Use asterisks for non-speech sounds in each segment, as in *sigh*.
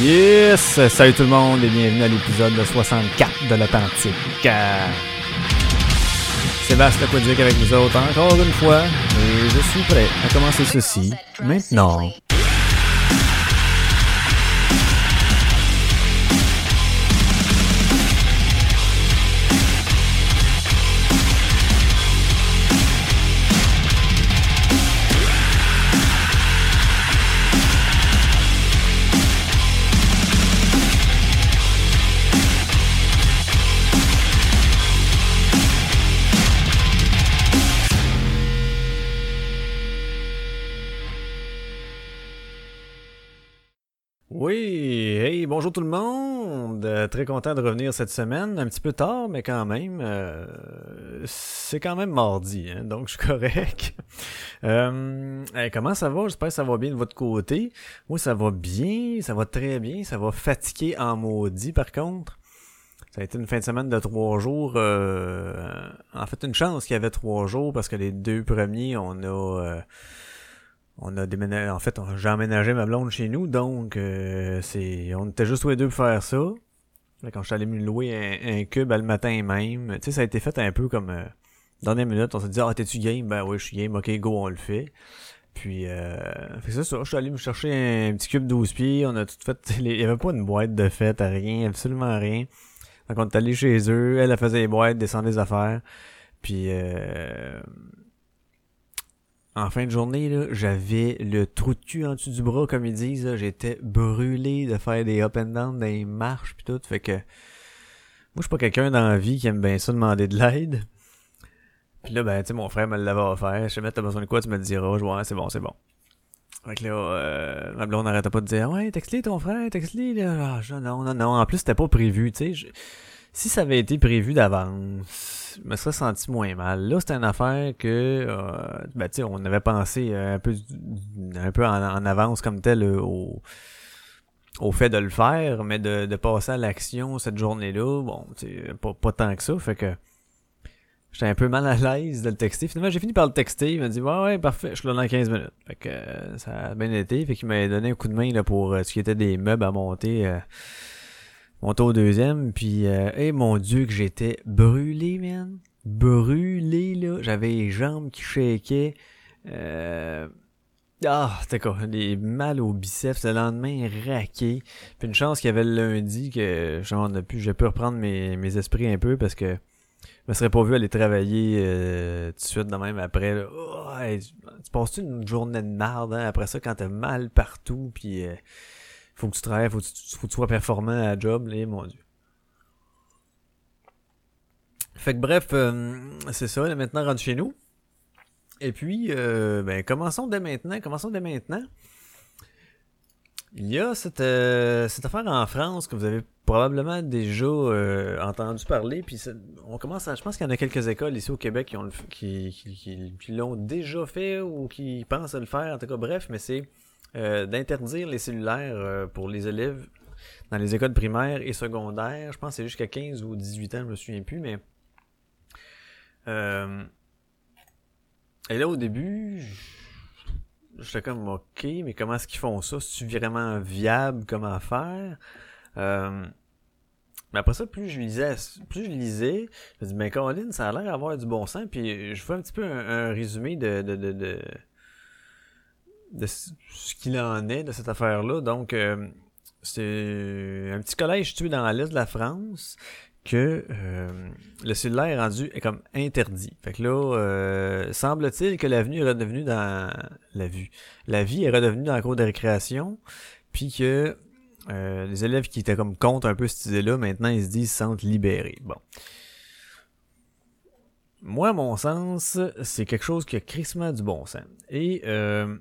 Yes! Salut tout le monde et bienvenue à l'épisode 64 de l'Authentique. Euh, Sébastien Aquadic avec vous autres encore une fois et je suis prêt à commencer ceci maintenant. Bonjour tout le monde. Euh, très content de revenir cette semaine, un petit peu tard, mais quand même, euh, c'est quand même mardi, hein, donc je suis *laughs* correct. Euh, comment ça va? J'espère que ça va bien de votre côté. Moi, ça va bien, ça va très bien, ça va fatiguer en maudit par contre. Ça a été une fin de semaine de trois jours. en fait, une chance qu'il y avait trois jours parce que les deux premiers, on a on a déménagé, en fait, j'ai emménagé ma blonde chez nous, donc euh, c'est, on était juste tous les deux pour faire ça. Là, quand je suis allé me louer un, cube à le matin même, tu sais, ça a été fait un peu comme euh, dernière minute, on s'est dit ah t'es-tu game, ben oui je suis game, ok go on le fait. Puis euh, fait c'est ça, je suis allé me chercher un petit cube 12 pieds, on a tout fait, il y avait pas une boîte de fête, rien, absolument rien. Donc on est allé chez eux, elle, elle faisait les boîtes, descendait les affaires, puis euh, en fin de journée, j'avais le trou de cul en dessous du bras, comme ils disent. J'étais brûlé de faire des up and down, des marches pis tout. Fait que moi, je suis pas quelqu'un dans la vie qui aime bien ça demander de l'aide. Puis là, ben, tu sais, mon frère me l'avait offert. Je sais pas, t'as besoin de quoi, tu me le diras. Je vois, ouais, c'est bon, c'est bon. Fait que là, euh, ma blonde n'arrêtait pas de dire, ouais, texte-les ton frère, texte-les, là. Ah, non, non, non. En plus, c'était pas prévu, tu sais. Si ça avait été prévu d'avance, je me serais senti moins mal. Là, c'était une affaire que, euh, ben, tu sais, on avait pensé euh, un peu, un peu en, avance comme tel euh, au, au fait de le faire, mais de, de passer à l'action cette journée-là, bon, tu pas, pas tant que ça. Fait que j'étais un peu mal à l'aise de le texter. Finalement, j'ai fini par le texter. Il m'a dit, ouais, ouais, parfait, je suis là dans 15 minutes. Fait que ça a bien été. Fait qu'il m'a donné un coup de main là, pour ce qui était des meubles à monter. Monter au deuxième, puis euh, eh mon dieu que j'étais brûlé, man. Brûlé, là. J'avais les jambes qui shakaient. Euh... Ah, c'était quoi? Des mal aux biceps, le lendemain raqué. Puis une chance qu'il y avait le lundi que j'en ai pu, j'ai pu reprendre mes, mes esprits un peu parce que je me serais pas vu aller travailler euh, tout de suite de même après. Là. Oh, hey, tu tu passes-tu une journée de merde hein, après ça quand t'as mal partout puis euh, faut que tu travailles, faut que tu, faut que tu sois performant à la job, là, mon dieu. Fait que bref, euh, c'est ça, là, maintenant rendu chez nous. Et puis, euh, ben, commençons dès maintenant, commençons dès maintenant. Il y a cette, euh, cette affaire en France que vous avez probablement déjà euh, entendu parler, puis on commence à, je pense qu'il y en a quelques écoles ici au Québec qui ont le qui, qui- qui l'ont déjà fait ou qui pensent à le faire, en tout cas bref, mais c'est euh, d'interdire les cellulaires euh, pour les élèves dans les écoles primaires et secondaires. Je pense que c'est jusqu'à 15 ou 18 ans, je me souviens plus, mais euh, et là au début, j'étais comme ok, mais comment est-ce qu'ils font ça? C'est vraiment viable comme affaire? Euh, mais après ça, plus je lisais, plus je lisais, je me dis, mais Caroline, ça a l'air d'avoir du bon sens. Puis je fais un petit peu un, un résumé de, de, de, de, de ce qu'il en est de cette affaire-là. Donc, euh, c'est un petit collège situé dans l'est de la France que euh, le cellulaire est rendu est comme interdit. Fait que là, euh, semble-t-il que l'avenue est redevenue dans la vue. La vie est redevenue dans la cour de récréation, puis que euh, les élèves qui étaient comme contre un peu cette idée-là, maintenant ils se disent se sentent libérés. Bon. Moi, à mon sens, c'est quelque chose qui a crissement du bon sens. Et euh,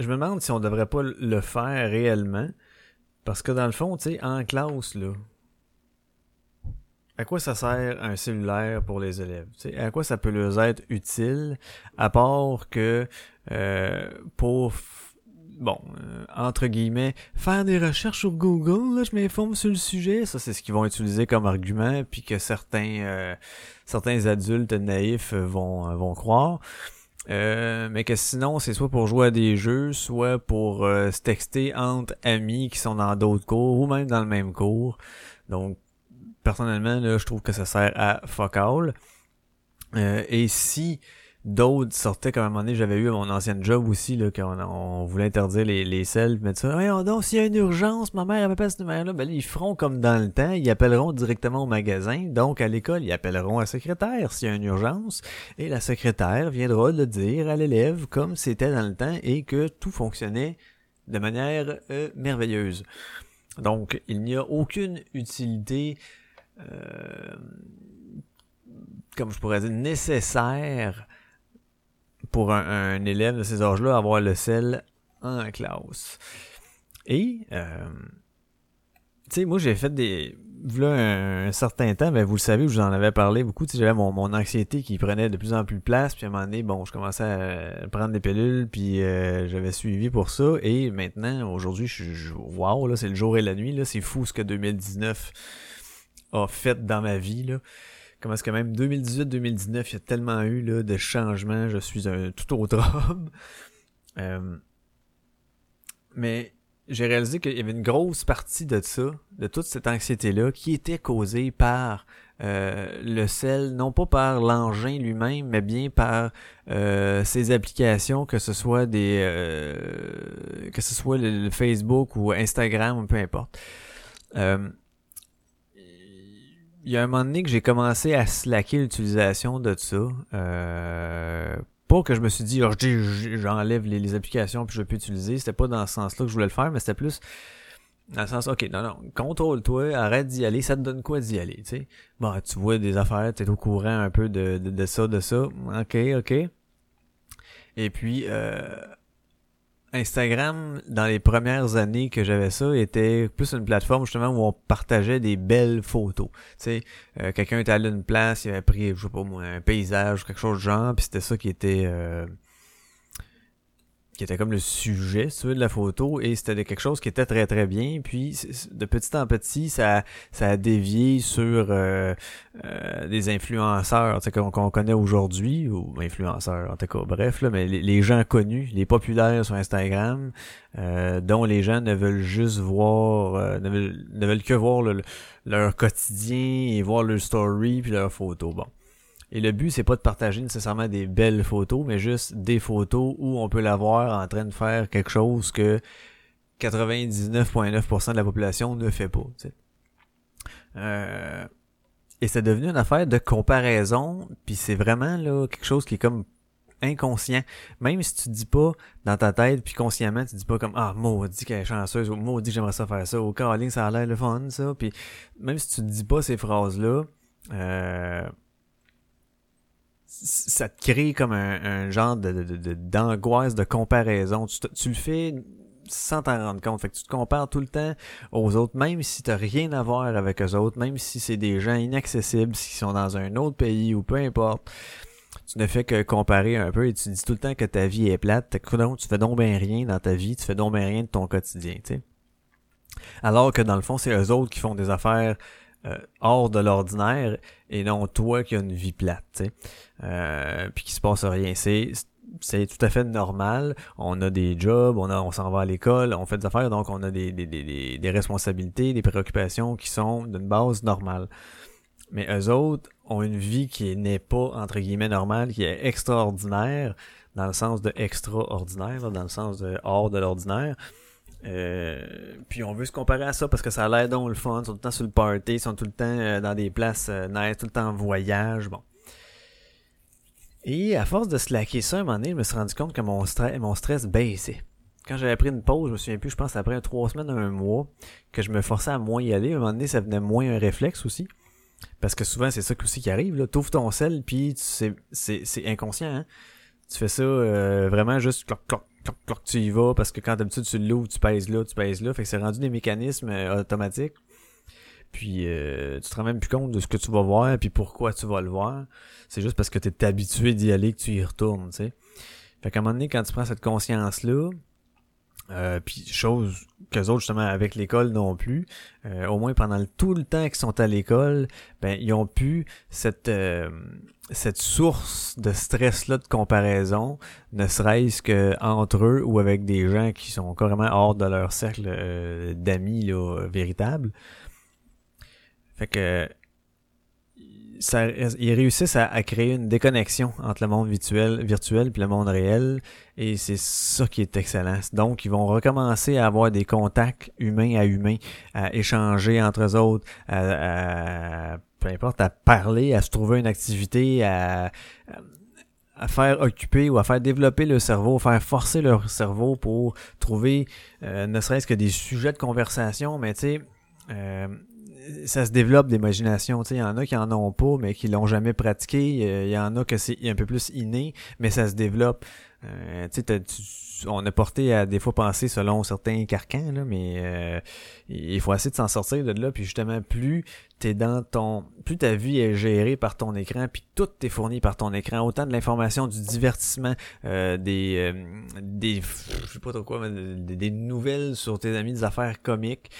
je me demande si on devrait pas le faire réellement. Parce que dans le fond, tu sais, en classe, là, à quoi ça sert un cellulaire pour les élèves? Tu sais, à quoi ça peut leur être utile, à part que euh, pour bon, euh, entre guillemets, faire des recherches sur Google, là, je m'informe sur le sujet, ça c'est ce qu'ils vont utiliser comme argument, puis que certains euh, certains adultes naïfs vont vont croire. Euh, mais que sinon, c'est soit pour jouer à des jeux, soit pour euh, se texter entre amis qui sont dans d'autres cours ou même dans le même cours. Donc, personnellement, là, je trouve que ça sert à fuck all. Euh, et si d'autres sortaient comme à un moment donné, j'avais eu à mon ancienne job aussi, là, quand on, voulait interdire les, les selles, mettre ça, donc, s'il y a une urgence, ma mère appelle ce numéro-là, ben ils feront comme dans le temps, ils appelleront directement au magasin, donc à l'école, ils appelleront la secrétaire s'il y a une urgence, et la secrétaire viendra le dire à l'élève comme c'était dans le temps et que tout fonctionnait de manière euh, merveilleuse. Donc, il n'y a aucune utilité euh, comme je pourrais dire, nécessaire pour un, élève de ces âges-là avoir le sel en classe. Et, euh, tu sais, moi j'ai fait des... Là, un, certain temps, ben, vous le savez, je vous en avais parlé beaucoup, j'avais mon, mon anxiété qui prenait de plus en plus de place, puis à un moment donné, bon, je commençais à prendre des pilules, puis euh, j'avais suivi pour ça, et maintenant, aujourd'hui, je suis... Wow, là, c'est le jour et la nuit, là, c'est fou ce que 2019 a fait dans ma vie, là comment est-ce que même 2018-2019, il y a tellement eu là, de changements, je suis un *laughs* tout autre homme. Euh, mais j'ai réalisé qu'il y avait une grosse partie de ça, de toute cette anxiété-là, qui était causée par euh, le sel, non pas par l'engin lui-même, mais bien par euh, ses applications, que ce soit des que ce soit le, Facebook ou Instagram ou peu importe il y a un moment donné que j'ai commencé à slacker l'utilisation de ça. Euh, pas que je me suis dit, oh, j'enlève les, applications puis je peux utiliser. C'était pas dans ce sens-là que je voulais le faire, mais c'était plus dans le sens, ok, non, non, contrôle-toi, arrête d'y aller, ça te donne quoi d'y aller, tu sais? Bon, tu vois des affaires, tu es au courant un peu de, de, de ça, de ça. Ok, ok. Et puis, euh, Instagram, dans les premières années que j'avais ça, était plus une plateforme justement où on partageait des belles photos. Tu euh, quelqu'un était allé à une place, il avait pris, je sais pas un paysage ou quelque chose de genre, puis c'était ça qui était euh, qui était comme le sujet, celui de la photo, et c'était quelque chose qui était très très bien. Puis de petit en petit, ça, ça a dévié sur euh, euh, des influenceurs qu'on connaît aujourd'hui, ou influenceurs en tout cas, bref, là, mais les, gens connus, les populaires sur Instagram, euh, dont les gens ne veulent juste voir, ne veulent, ne, veulent, que voir leur quotidien et voir leur story puis leurs photos. Bon. Et le but, c'est pas de partager nécessairement des belles photos, mais juste des photos où on peut la voir en train de faire quelque chose que 99,9% de la population ne fait pas. Euh, et c'est devenu une affaire de comparaison, puis c'est vraiment là quelque chose qui est comme inconscient. Même si tu dis pas dans ta tête, puis consciemment, tu dis pas comme Ah, maudit qu'elle est chanceuse, ou maudit j'aimerais ça faire ça, ou Caroline, ça a l'air le fun, ça. Puis même si tu dis pas ces phrases-là, euh, ça te crée comme un, genre de, d'angoisse, de, comparaison. Tu, le fais sans t'en rendre compte. Fait que tu te compares tout le temps aux autres, même si t'as rien à voir avec eux autres, même si c'est des gens inaccessibles, qui sont dans un autre pays ou peu importe. Tu ne fais que comparer un peu et tu dis tout le temps que ta vie est plate. Tu fais donc bien rien dans ta vie, tu fais donc bien rien de ton quotidien, tu sais. Alors que dans le fond, c'est eux autres qui font des affaires euh, hors de l'ordinaire et non toi qui as une vie plate, tu sais, euh, puis qui se passe rien. C'est c'est tout à fait normal. On a des jobs, on a, on s'en va à l'école, on fait des affaires, donc on a des, des, des, des responsabilités, des préoccupations qui sont d'une base normale. Mais eux autres ont une vie qui n'est pas, entre guillemets, normale, qui est extraordinaire, dans le sens de extraordinaire, dans le sens de hors de l'ordinaire. Euh, puis on veut se comparer à ça parce que ça a l'air donc le fun, ils sont tout le temps sur le party, ils sont tout le temps euh, dans des places euh, nice, tout le temps en voyage, bon. Et à force de slacker ça, un moment donné, je me suis rendu compte que mon stress, mon stress baissait. Quand j'avais pris une pause, je me souviens plus, je pense après trois semaines, un mois, que je me forçais à moins y aller. À un moment donné, ça venait moins un réflexe aussi. Parce que souvent, c'est ça aussi qui arrive. Tu ouvres ton sel, puis c'est inconscient. Hein? Tu fais ça euh, vraiment juste cloc, cloc, tu y vas parce que quand d'habitude tu l'ouvres, tu pèses là, tu pèses là. Fait que c'est rendu des mécanismes euh, automatiques. Puis euh, tu te rends même plus compte de ce que tu vas voir puis pourquoi tu vas le voir. C'est juste parce que tu es habitué d'y aller que tu y retournes, tu sais. Fait qu'à un moment donné, quand tu prends cette conscience-là, euh, puis chose qu'eux autres, justement, avec l'école non plus, euh, au moins pendant tout le temps qu'ils sont à l'école, ben, ils ont pu cette, euh, cette source de stress-là de comparaison, ne serait-ce que entre eux ou avec des gens qui sont carrément hors de leur cercle euh, d'amis là, véritables. Fait que ils réussissent à, créer une déconnexion entre le monde virtuel, virtuel et le monde réel, et c'est ça qui est excellent. Donc, ils vont recommencer à avoir des contacts humains à humains, à échanger entre eux autres, à, peu importe, à parler, à se trouver une activité, à, à faire occuper ou à faire développer le cerveau, faire forcer leur cerveau pour trouver euh, ne serait-ce que des sujets de conversation, mais tu sais, euh, ça se développe d'imagination. Il y en a qui en ont pas, mais qui l'ont jamais pratiqué. Il y en a que c'est un peu plus inné, mais ça se développe. Euh, on a porté à des fois penser selon certains carcans, là, mais euh, il faut essayer de s'en sortir de là. Puis justement, plus t'es dans ton, plus ta vie est gérée par ton écran, puis tout est fourni par ton écran, autant de l'information, du divertissement, euh, des, euh, des, je sais pas trop quoi, des, des, nouvelles sur tes amis, des affaires comiques.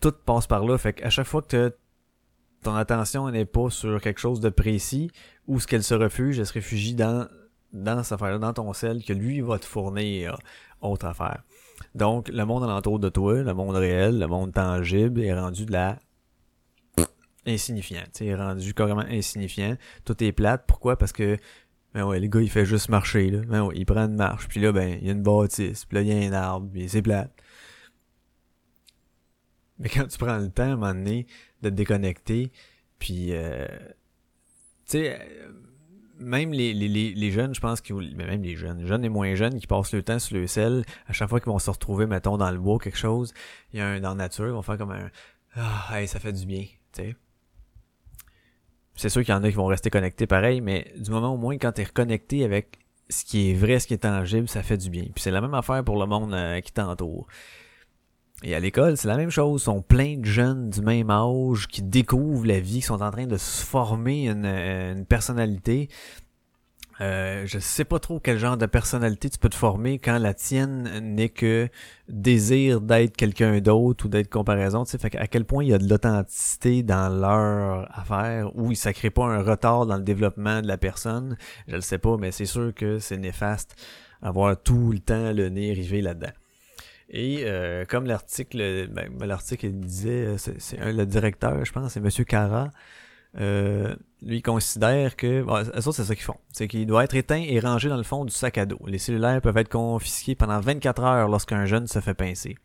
Tout passe par là. Fait qu'à chaque fois que ton attention n'est pas sur quelque chose de précis, où ce qu'elle se refuge, elle se réfugie dans, dans cette affaire-là, dans ton sel, que lui va te fournir autre affaire. Donc, le monde alentour de toi, le monde réel, le monde tangible, est rendu de la insignifiant. Tu est rendu carrément insignifiant. Tout est plate. Pourquoi? Parce que ben ouais, le gars, il fait juste marcher, là. Ben ouais, il prend une marche. Puis là, ben, il y a une bâtisse. Puis là, il y a un arbre. Puis c'est plate. Mais quand tu prends le temps, à un moment donné, de te déconnecter, puis, euh, tu sais, euh, même les, les, les, jeunes, je pense, mais même les jeunes, jeunes et moins jeunes, qui passent le temps sur le sel, à chaque fois qu'ils vont se retrouver, mettons, dans le bois, quelque chose, il y a un dans la nature, ils vont faire comme un Ah, hey, ça fait du bien, tu sais. C'est sûr qu'il y en a qui vont rester connectés pareil, mais du moment au moins quand tu es reconnecté avec ce qui est vrai, ce qui est tangible, ça fait du bien. Puis c'est la même affaire pour le monde euh, qui t'entoure. Et à l'école, c'est la même chose. Ils sont plein de jeunes du même âge qui découvrent la vie, qui sont en train de se former une, une personnalité. Euh, je sais pas trop quel genre de personnalité tu peux te former quand la tienne n'est que désir d'être quelqu'un d'autre ou d'être comparaison. Tu sais, fait à quel point il y a de l'authenticité dans leur affaire ou ça crée pas un retard dans le développement de la personne. Je le sais pas, mais c'est sûr que c'est néfaste avoir tout le temps le nez rivé là-dedans. Et euh, comme l'article, ben, l'article disait, euh, c'est le directeur, je pense, c'est Monsieur Cara. Euh, lui considère que ça c'est ça qu'ils font, c'est qu'il doit être éteint et rangé dans le fond du sac à dos. Les cellulaires peuvent être confisqués pendant 24 heures lorsqu'un jeune se fait pincer.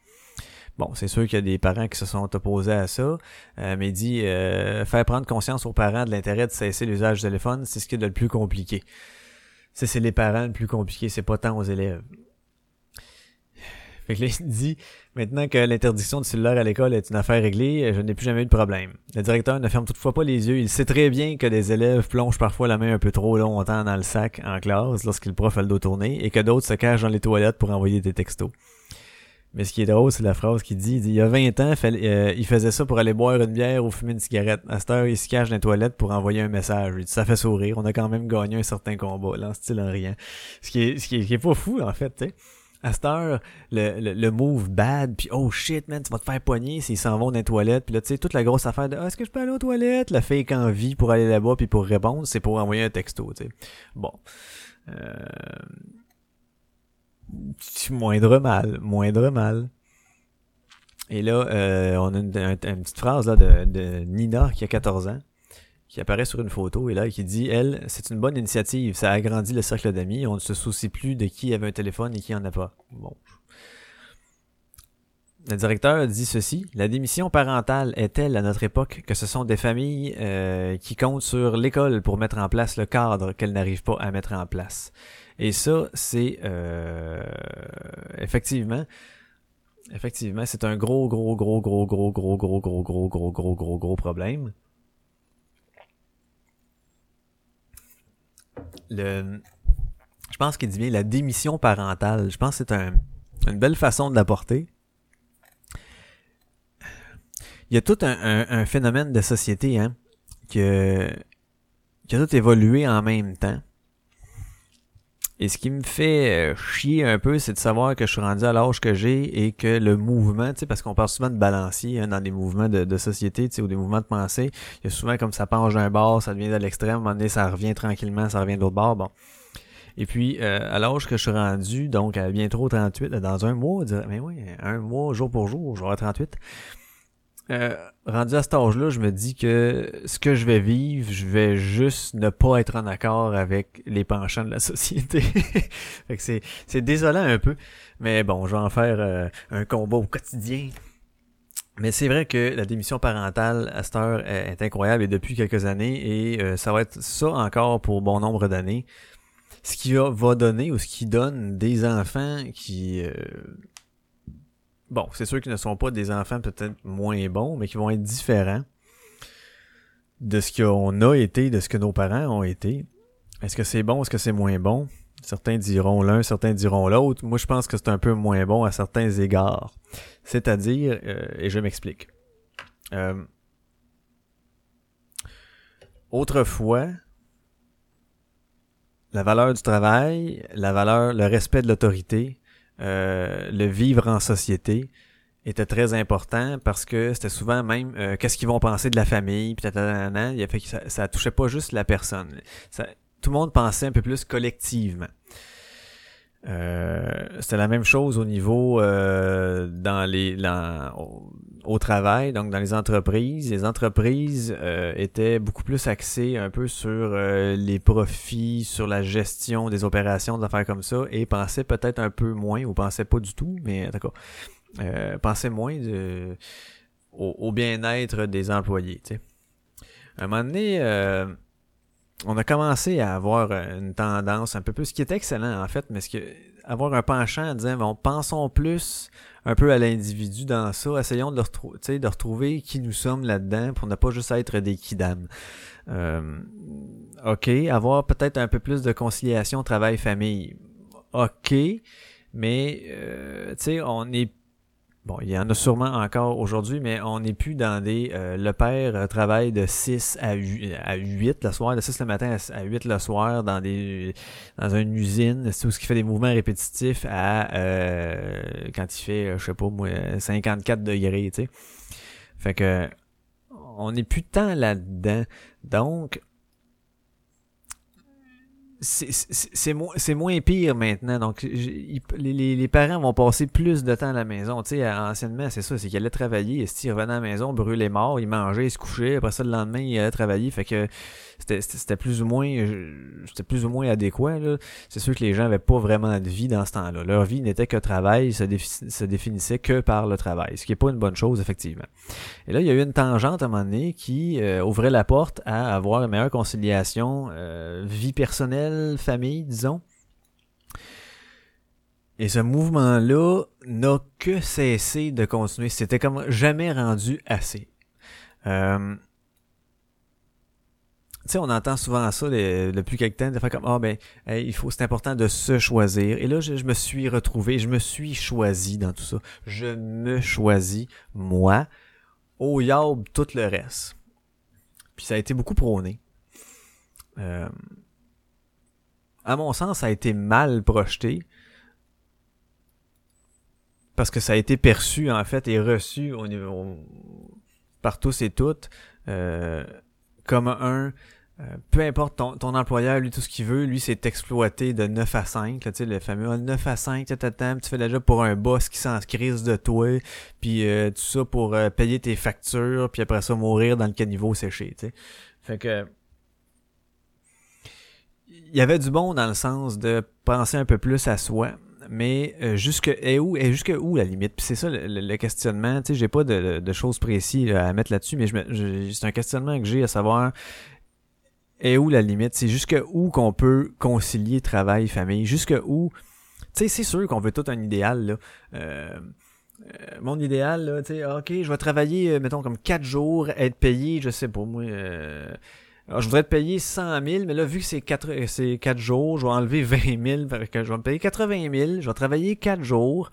Bon, c'est sûr qu'il y a des parents qui se sont opposés à ça, mais il dit faire prendre conscience aux parents de l'intérêt de cesser l'usage du téléphone, c'est ce qui est le plus compliqué. C'est les parents le plus compliqué, c'est pas tant aux élèves. Fait que là, il dit, maintenant que l'interdiction de cellulaire à l'école est une affaire réglée, je n'ai plus jamais eu de problème. Le directeur ne ferme toutefois pas les yeux. Il sait très bien que des élèves plongent parfois la main un peu trop longtemps dans le sac en classe lorsqu'il prof a le dos tourné et que d'autres se cachent dans les toilettes pour envoyer des textos. Mais ce qui est drôle, c'est la phrase qu'il dit, il, y a 20 ans, euh, il faisait ça pour aller boire une bière ou fumer une cigarette. À cette heure, il se cache dans les toilettes pour envoyer un message. Il dit, ça fait sourire. On a quand même gagné un certain combat. Là, en style en rien. Ce qui est, ce qui est, ce qui est pas fou, en fait, tu sais à cette heure, le, le, move bad, puis oh shit, man, tu vas te faire poigner s'ils s'en vont dans les toilettes. Puis là, tu sais, toute la grosse affaire de ah, est-ce que je peux aller aux toilettes? La fake envie pour aller là-bas, puis pour répondre, c'est pour envoyer un texto, tu sais. Bon. Euh... Moindre mal, moindre mal. Et là, euh, on a une, une, petite phrase là, de, de Nina qui a 14 ans qui apparaît sur une photo et là qui dit elle c'est une bonne initiative ça agrandit le cercle d'amis on ne se soucie plus de qui avait un téléphone et qui en a pas bon le directeur dit ceci la démission parentale est telle à notre époque que ce sont des familles euh, qui comptent sur l'école pour mettre en place le cadre qu'elles n'arrivent pas à mettre en place et ça c'est euh, effectivement effectivement c'est un gros gros gros gros gros gros gros gros gros gros gros gros gros problème je pense qu'il dit bien la démission parentale. Je pense que c'est un, une belle façon de l'apporter. Il y a tout un, un, phénomène de société hein, que, qui a tout évolué en même temps. Et ce qui me fait euh, chier un peu, c'est de savoir que je suis rendu à l'âge que j'ai et que le mouvement, tu sais, parce qu'on parle souvent de balancier hein, dans des mouvements de, de société, tu sais, ou des mouvements de pensée. Il y a souvent comme ça penche d'un bord, ça devient de l'extrême, à un moment donné, ça revient tranquillement, ça revient de l'autre bord. Bon. Et puis, euh, à l'âge que je suis rendu, donc à bientôt 38, dans un mois, mais oui, un mois, jour pour jour, j'aurai 38. Euh, rendu à cet âge-là, je me dis que ce que je vais vivre, je vais juste ne pas être en accord avec les penchants de la *laughs* société. fait que c'est, désolant un peu, mais bon, je vais en faire euh, un combat au quotidien. Mais c'est vrai que la démission parentale à cette heure est incroyable et depuis quelques années et ça va être ça encore pour bon nombre d'années ce qui va donner ou ce qui donne des enfants qui euh, bon, c'est sûr qu'ils ne sont pas des enfants peut-être moins bons, mais qui vont être différents de ce qu'on a été, de ce que nos parents ont été. Est-ce que c'est bon, est-ce que c'est moins bon? Certains diront l'un, certains diront l'autre. Moi, je pense que c'est un peu moins bon à certains égards. C'est-à-dire, euh, et je m'explique. Euh, autrefois, la valeur du travail, la valeur, le respect de l'autorité, euh, le vivre en société était très important parce que c'était souvent même euh, qu'est-ce qu'ils vont penser de la famille, puis il ça, ça touchait pas juste la personne. Ça, tout le monde pensait un peu plus collectivement. Euh, c'était la même chose au niveau euh, dans les au, travail, donc dans les entreprises. Les entreprises euh, étaient beaucoup plus axées un peu sur les profits, sur la gestion des opérations, des affaires comme ça, et pensaient peut-être un peu moins, ou pensaient pas du tout, mais d'accord, pensaient moins de, au, au bien-être des employés. Tu sais. À un moment donné, on a commencé à avoir une tendance un peu plus, ce qui est excellent en fait, mais ce qui avoir un penchant en disant bon, pensons plus un peu à l'individu dans ça, essayons de, retrouver, de retrouver qui nous sommes là-dedans pour ne pas juste être des kidam. Euh, ok, avoir peut-être un peu plus de conciliation travail-famille. Ok, mais euh, tu sais, on est Bon, il y en a sûrement encore aujourd'hui, mais on n'est plus dans des... Euh, le père travaille de 6 à 8, à 8 le soir, de 6 le matin à 8 le soir dans des dans une usine, c'est ce qui fait des mouvements répétitifs à euh, quand il fait, je sais pas moi, 54 degrés, tu sais. Fait que on n'est plus tant là-dedans. Donc, c'est moins, pire maintenant. Donc, les, les, parents vont passer plus de temps à la maison. Tu sais, anciennement, c'est ça, c'est qu'ils allaient travailler, ils revenaient à la maison, brûlaient mort, ils mangeaient, ils se couchaient, après ça, le lendemain, ils allaient travailler. Fait que c'était plus ou moins c'était plus ou moins adéquat. C'est sûr que les gens n'avaient pas vraiment de vie dans ce temps-là. Leur vie n'était que travail, se, se définissait que par le travail, ce qui n'est pas une bonne chose, effectivement. Et là, il y a eu une tangente à un moment donné qui euh, ouvrait la porte à avoir une meilleure conciliation euh, vie personnelle, famille, disons. Et ce mouvement-là n'a que cessé de continuer. C'était comme jamais rendu assez. Euh, tu sais, on entend souvent ça depuis quelques temps, de faire comme, ah ben, il faut, c'est important de se choisir. Et là, je, me suis retrouvé, je me suis choisi dans tout ça. Je me choisis, moi, au yaub, tout le reste. Puis ça a été beaucoup prôné. Euh, à mon sens, ça a été mal projeté. Parce que ça a été perçu, en fait, et reçu au niveau, par tous et toutes, euh, comme un euh, peu importe ton, employeur, lui, tout ce qu'il veut, lui, c'est exploité de 9 à 5, là, le fameux 9 à 5, tu fais déjà pour un boss qui s'en crise de toi, puis euh, tout ça pour euh, payer tes factures, puis après ça, mourir dans le caniveau séché, tu sais. Fait que... Il y avait du bon dans le sens de penser un peu plus à soi, mais jusque et où et jusque où la limite? Puis c'est ça le, questionnement tu sais j'ai pas de, de, choses précises à mettre là-dessus mais je, c'est un questionnement que j'ai à savoir et où la limite? C'est jusque où qu'on peut concilier travail, famille? Jusque où? Tu sais, c'est sûr qu'on veut tout un idéal, là. Euh, euh, mon idéal, là, tu sais, ok, je vais travailler, euh, mettons, comme 4 jours, être payé, je sais pas, moi, je voudrais être payé 100 000, mais là, vu que c'est 4, c'est 4 jours, je vais enlever *laughs* 20 000, que je vais me payer 80 000, je vais travailler 4 jours,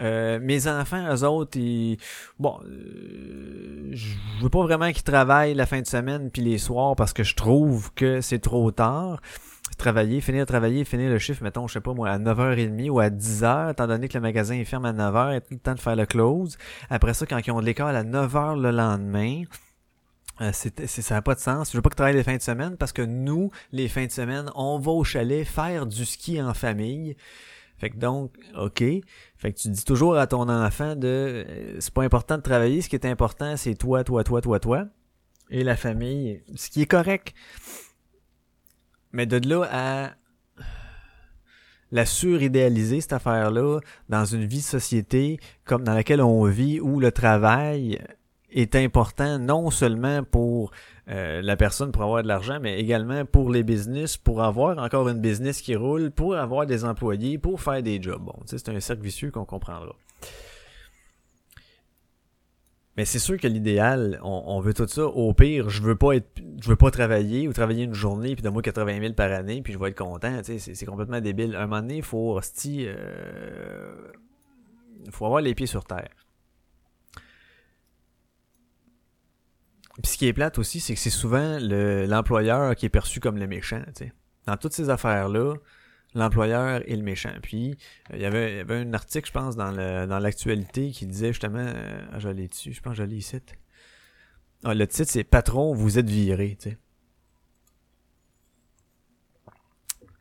euh, mes enfants, eux autres, ils... bon, euh, je veux pas vraiment qu'ils travaillent la fin de semaine puis les soirs parce que je trouve que c'est trop tard. travailler, finir de travailler, finir le chiffre, mettons, je sais pas moi, à 9h30 ou à 10h, étant donné que le magasin est ferme à 9h, et tout le temps de faire le close. Après ça, quand ils ont de l'école à 9h le lendemain, euh, c'est, ça n'a pas de sens. Je veux pas que tu travailles les fins de semaine parce que nous, les fins de semaine, on va au chalet faire du ski en famille. Fait que donc, OK. Fait que tu dis toujours à ton enfant de euh, c'est pas important de travailler, ce qui est important, c'est toi, toi, toi, toi, toi. Et la famille. Ce qui est correct. Mais de là à la suridéaliser, cette affaire-là, dans une vie de société comme dans laquelle on vit, où le travail est important non seulement pour euh, la personne pour avoir de l'argent, mais également pour les business, pour avoir encore une business qui roule, pour avoir des employés, pour faire des jobs. Bon, c'est un cercle vicieux qu'on comprendra. Mais c'est sûr que l'idéal, on, veut tout ça. Au pire, je veux pas être, je veux pas travailler ou travailler une journée puis de moi 80 000 par année puis je vais être content. C'est complètement débile. Un moment donné, il faut, hostie, euh, faut avoir les pieds sur terre. Puis ce qui est plate aussi, c'est que c'est souvent l'employeur qui est perçu comme le méchant. sais. Dans toutes ces affaires-là, l'employeur est le méchant. Puis euh, il y avait, y avait un article, je pense, dans le dans l'actualité qui disait justement, euh, ah, je dessus, je pense l'ai ici. Ah, le titre c'est Patron, vous êtes viré. sais.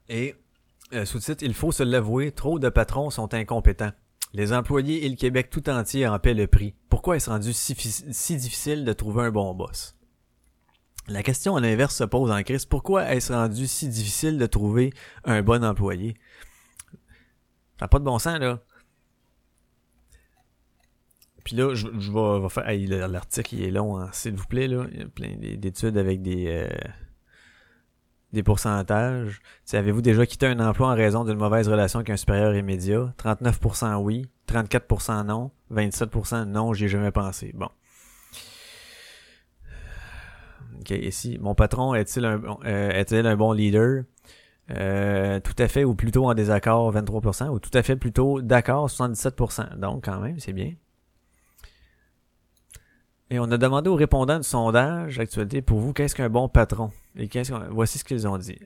Et euh, sous-titre, il faut se l'avouer, trop de patrons sont incompétents. Les employés et le Québec tout entier en paient le prix. Pourquoi est-ce rendu si, difficile de trouver un bon boss? La question à l'inverse se pose en crise. Pourquoi est-ce rendu si difficile de trouver un bon employé? Ça n'a pas de bon sens, là. Puis là, je, vais, faire... L'article, est long, hein, s'il vous plaît, là. Il y a plein d'études avec des... Euh, des pourcentages. Avez-vous déjà quitté un emploi en raison d'une mauvaise relation avec un supérieur immédiat? 39% oui, 34% non, 27% non, j'y ai jamais pensé. Bon. Ok, ici, mon patron est-il un, euh, est-il un bon leader? Euh, tout à fait ou plutôt en désaccord 23% ou tout à fait plutôt d'accord 77%. Donc quand même, c'est bien. Et on a demandé aux répondants du sondage actualité pour vous qu'est-ce qu'un bon patron? Voici ce qu'ils ont dit.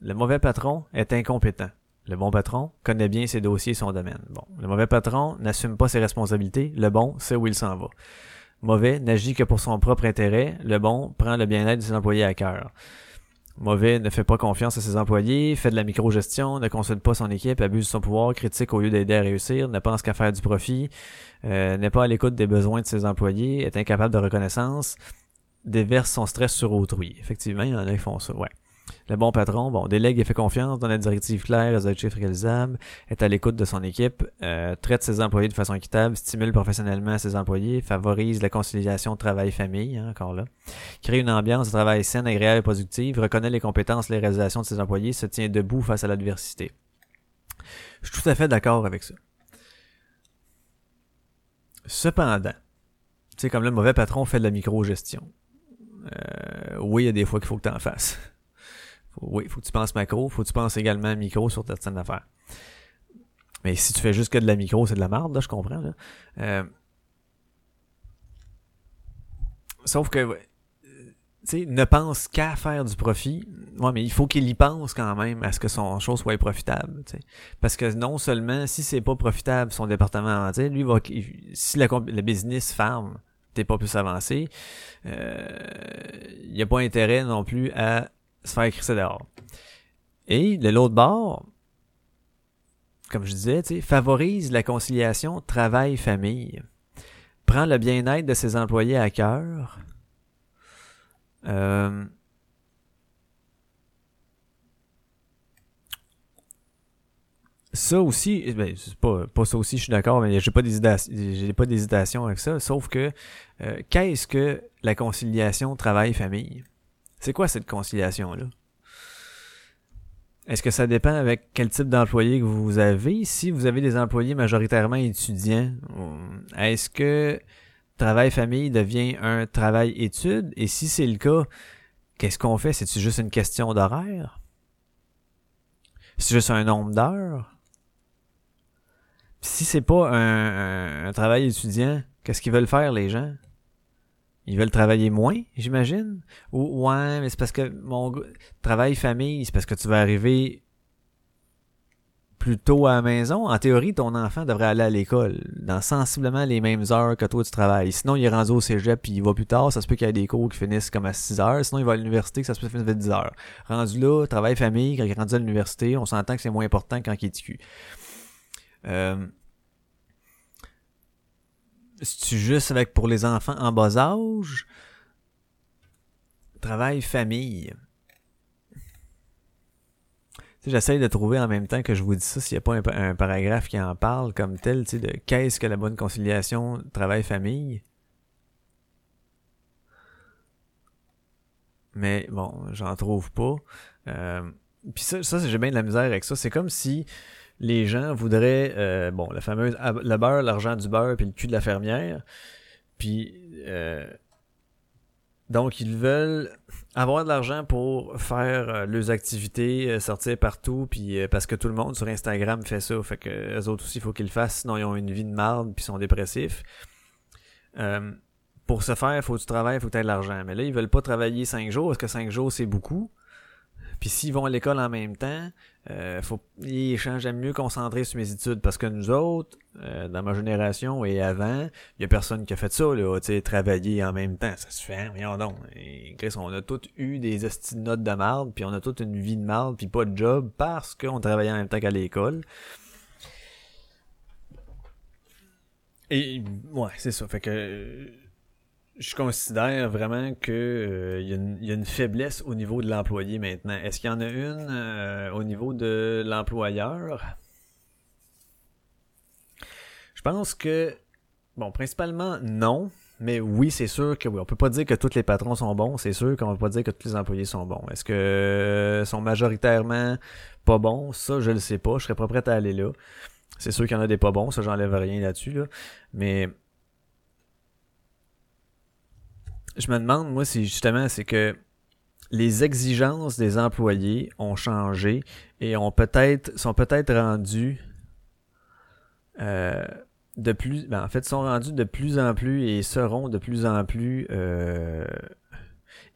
Le mauvais patron est incompétent. Le bon patron connaît bien ses dossiers et son domaine. Bon, le mauvais patron n'assume pas ses responsabilités. Le bon sait où il s'en va. Mauvais n'agit que pour son propre intérêt. Le bon prend le bien-être de ses employés à cœur. Mauvais ne fait pas confiance à ses employés, fait de la micro-gestion, ne consulte pas son équipe, abuse de son pouvoir, critique au lieu d'aider à réussir, ne pense qu'à faire du profit, euh, n'est pas à l'écoute des besoins de ses employés, est incapable de reconnaissance, déverse son stress sur autrui. Effectivement, il y en a qui font ça, ouais. Le bon patron, bon, délègue et fait confiance, donne des directives claires, des chiffres réalisables, est à l'écoute de son équipe, euh, traite ses employés de façon équitable, stimule professionnellement ses employés, favorise la conciliation travail-famille, hein, encore là, crée une ambiance de travail saine, agréable et positive, reconnaît les compétences et les réalisations de ses employés, se tient debout face à l'adversité. Je suis tout à fait d'accord avec ça. Cependant, sais, comme le mauvais patron fait de la micro-gestion. Euh, oui, il y a des fois qu'il faut que tu en fasses. oui, il faut que tu penses macro, faut que tu penses également micro sur ta scène d'affaires. Mais si tu fais juste que de la micro, c'est de la merde, là, je comprends. Là. Euh, sauf que sais, ne pense qu'à faire du profit. Ouais, mais il faut qu'il y pense quand même à ce que son chose soit profitable. Parce que non seulement si c'est pas profitable son département, lui va si la, le business farm t'es pas plus avancé, euh, il n'y a pas intérêt non plus à se faire crisser dehors. Et de l'autre bord, comme je disais, favorise la conciliation travail-famille. Prend le bien-être de ses employés à cœur euh, ça aussi, eh ben, pas, pas ça aussi, je suis d'accord, mais j'ai pas j'ai pas d'hésitation avec ça. Sauf que euh, qu'est-ce que la conciliation travail-famille? C'est quoi cette conciliation-là? Est-ce que ça dépend avec quel type d'employé que vous avez? Si vous avez des employés majoritairement étudiants, est-ce que travail-famille devient un travail-étude? Et si c'est le cas, qu'est-ce qu'on fait? C'est-tu juste une question d'horaire? C'est juste un nombre d'heures? Si c'est pas un, travail étudiant, qu'est-ce qu'ils veulent faire les gens? Ils veulent travailler moins, j'imagine? Ou ouais, mais c'est parce que mon travail famille, c'est parce que tu vas arriver plus tôt à la maison. En théorie, ton enfant devrait aller à l'école dans sensiblement les mêmes heures que toi tu travailles. Sinon, il est rendu au cégep puis il va plus tard. Ça se peut qu'il y ait des cours qui finissent comme à 6 heures. Sinon, il va à l'université, ça se peut finir à 10 heures. Rendu là, travail famille, quand il est rendu à l'université, on s'entend que c'est moins important quand il est. Euh, c'est-tu juste avec pour les enfants en bas âge? Travail, famille. J'essaye de trouver en même temps que je vous dis ça, s'il n'y a pas un, paragraphe qui en parle comme tel, tu sais, de qu'est-ce que la bonne conciliation travail-famille? Mais bon, j'en trouve pas. Euh, puis ça, ça j'ai bien de la misère avec ça. C'est comme si les gens voudraient, euh, bon, la fameuse, le beurre, l'argent du beurre, puis le cul de la fermière. Puis, euh, donc, ils veulent avoir de l'argent pour faire euh, leurs activités, sortir partout, puis parce que tout le monde sur Instagram fait ça, fait que les autres aussi, il faut qu'ils le fassent, sinon ils ont une vie de marde, puis sont dépressifs. pour ce faire, il faut du travail, il faut que de l'argent. Mais là, ils veulent pas travailler cinq jours, parce que cinq jours, c'est beaucoup. Puis s'ils vont à l'école en même temps, euh, faut, à mieux concentrer sur mes études. Parce que nous autres, euh, dans ma génération et avant, il y a personne qui a fait ça, là, travailler en même temps. Ça se fait, voyons donc. Et, Chris, on a tous eu des notes de marde, puis on a toute une vie de marde, puis pas de job, parce qu'on travaillait en même temps qu'à l'école. Et ouais, c'est ça. Fait que je considère vraiment que euh, il, y a une, faiblesse au niveau de l'employé maintenant. Est-ce qu'il y en a une euh, au niveau de l'employeur? Je pense que bon, principalement non, mais oui, c'est sûr que oui. On peut pas dire que tous les patrons sont bons, c'est sûr qu'on va pas dire que tous les employés sont bons. Est-ce que sont majoritairement pas bons? Ça, je le sais pas. Je serais pas prêt à aller là. C'est sûr qu'il y en a des pas bons, ça j'enlève rien là-dessus, là. Mais je me demande, moi, c'est justement, c'est que les exigences des employés ont changé et ont peut-être sont peut-être rendues euh, de plus ben, en fait sont rendus de plus en plus et seront de plus en plus euh,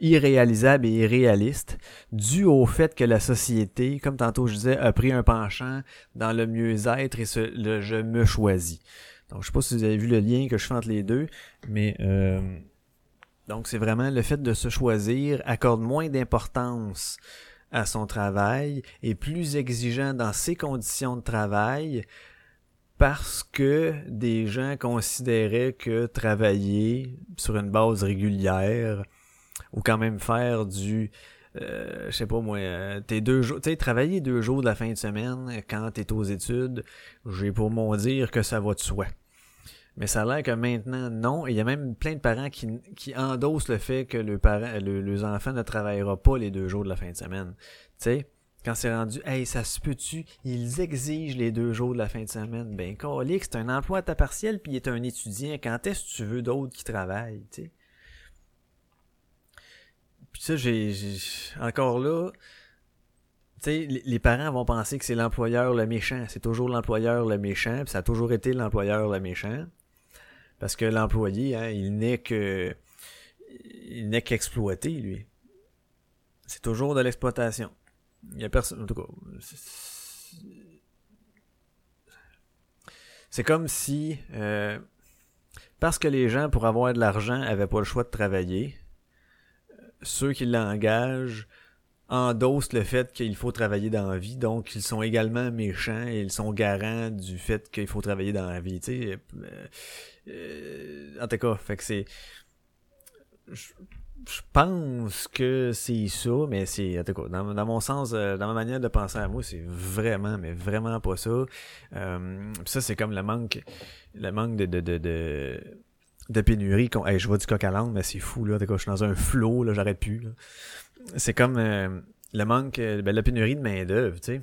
irréalisables et irréalistes dû au fait que la société, comme tantôt je disais, a pris un penchant dans le mieux-être et ce, le je me choisis. Donc je sais pas si vous avez vu le lien que je fais entre les deux, mais euh, donc, c'est vraiment le fait de se choisir accorde moins d'importance à son travail, et plus exigeant dans ses conditions de travail, parce que des gens considéraient que travailler sur une base régulière, ou quand même faire du, euh, je sais pas moi, euh, t'es deux jours, tu sais, travailler deux jours de la fin de semaine quand t'es aux études, j'ai pour mon dire que ça va de soi. Mais ça a l'air que maintenant, non. Il y a même plein de parents qui, qui endossent le fait que le parent, le, les enfants ne travailleront pas les deux jours de la fin de semaine. Tu sais, quand c'est rendu, hey, ça se peut-tu, ils exigent les deux jours de la fin de semaine. Ben, colique, c'est un emploi à ta partiel, puis il est un étudiant. Quand est-ce que tu veux d'autres qui travaillent, tu sais? Puis ça, j'ai, encore là, tu sais, les parents vont penser que c'est l'employeur le méchant. C'est toujours l'employeur le méchant, puis ça a toujours été l'employeur le méchant. Parce que l'employé, hein, il n'est que il n'est qu'exploité, lui. C'est toujours de l'exploitation. Il y a personne. En tout cas. C'est comme si euh, parce que les gens, pour avoir de l'argent, avaient pas le choix de travailler, ceux qui l'engagent endossent le fait qu'il faut travailler dans la vie, donc ils sont également méchants et ils sont garants du fait qu'il faut travailler dans la vie. Tu sais, euh, en tout cas, fait que c'est. Je, pense que c'est ça, mais c'est. En tout cas, dans, dans, mon sens, euh, dans ma manière de penser à moi, c'est vraiment, mais vraiment pas ça. Euh, ça, c'est comme le manque. Le manque de. de, de, de de pénurie. Hey, je vois du coq à l'âne, mais c'est fou, là. Je suis dans un flot, là, j'arrête plus. C'est comme le manque, ben, la pénurie de main-d'œuvre, tu sais.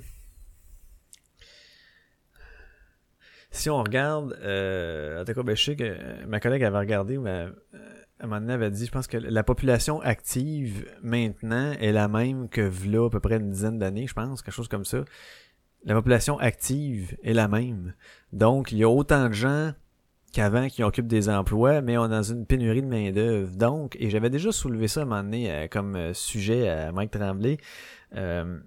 Si on regarde, euh, en tout cas, ben, je sais que ma collègue avait regardé, mais euh, à un moment donné, elle avait dit, je pense que la population active maintenant est la même que là à peu près une dizaine d'années, je pense, quelque chose comme ça. La population active est la même. Donc, il y a autant de gens qu'avant qui occupent des emplois, mais on est dans une pénurie de main-d'œuvre. Donc, et j'avais déjà soulevé ça à un moment donné euh, comme euh, sujet à Mike Tremblay. Euh,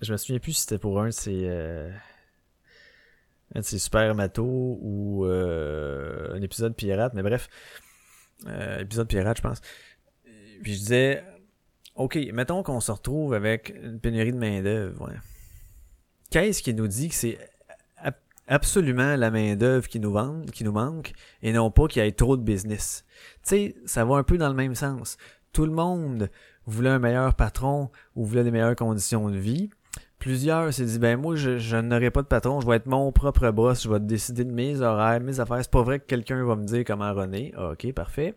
je me souviens plus si c'était pour un de ses, un de ses super matos ou un épisode pirate, mais bref, épisode pirate, je pense. Puis je disais, ok, mettons qu'on se retrouve avec une pénurie de main-d'œuvre. Ouais. Qu'est-ce qui nous dit que c'est absolument la main-d'œuvre qui nous qui nous manque, et non pas qu'il y ait trop de business? Tu sais, ça va un peu dans le même sens. Tout le monde voulait un meilleur patron ou voulait des meilleures conditions de vie. Plusieurs s'est dit, ben moi, je, n'aurai pas de patron, je vais être mon propre boss, je vais décider de mes horaires, mes affaires. C'est pas vrai que quelqu'un va me dire comment René. Ah, ok, parfait.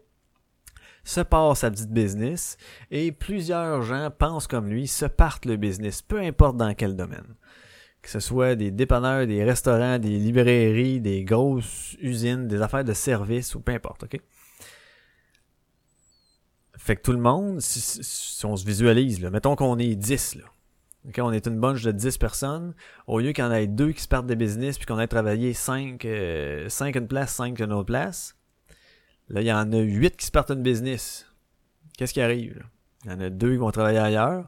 Se passe sa petite business et plusieurs gens pensent comme lui, se partent le business, peu importe dans quel domaine que ce soit des dépanneurs, des restaurants, des librairies, des grosses usines, des affaires de service ou peu importe, ok? Fait que tout le monde, si, on se visualise, mettons qu'on est 10, là. On est une bunch de 10 personnes. Au lieu qu'il y en ait deux qui se partent de business puis qu'on ait travaillé 5, euh, 5 une place, 5 une autre place, là, il y en a 8 qui se partent une business. Qu'est-ce qui arrive? Là? Il y en a deux qui vont travailler ailleurs.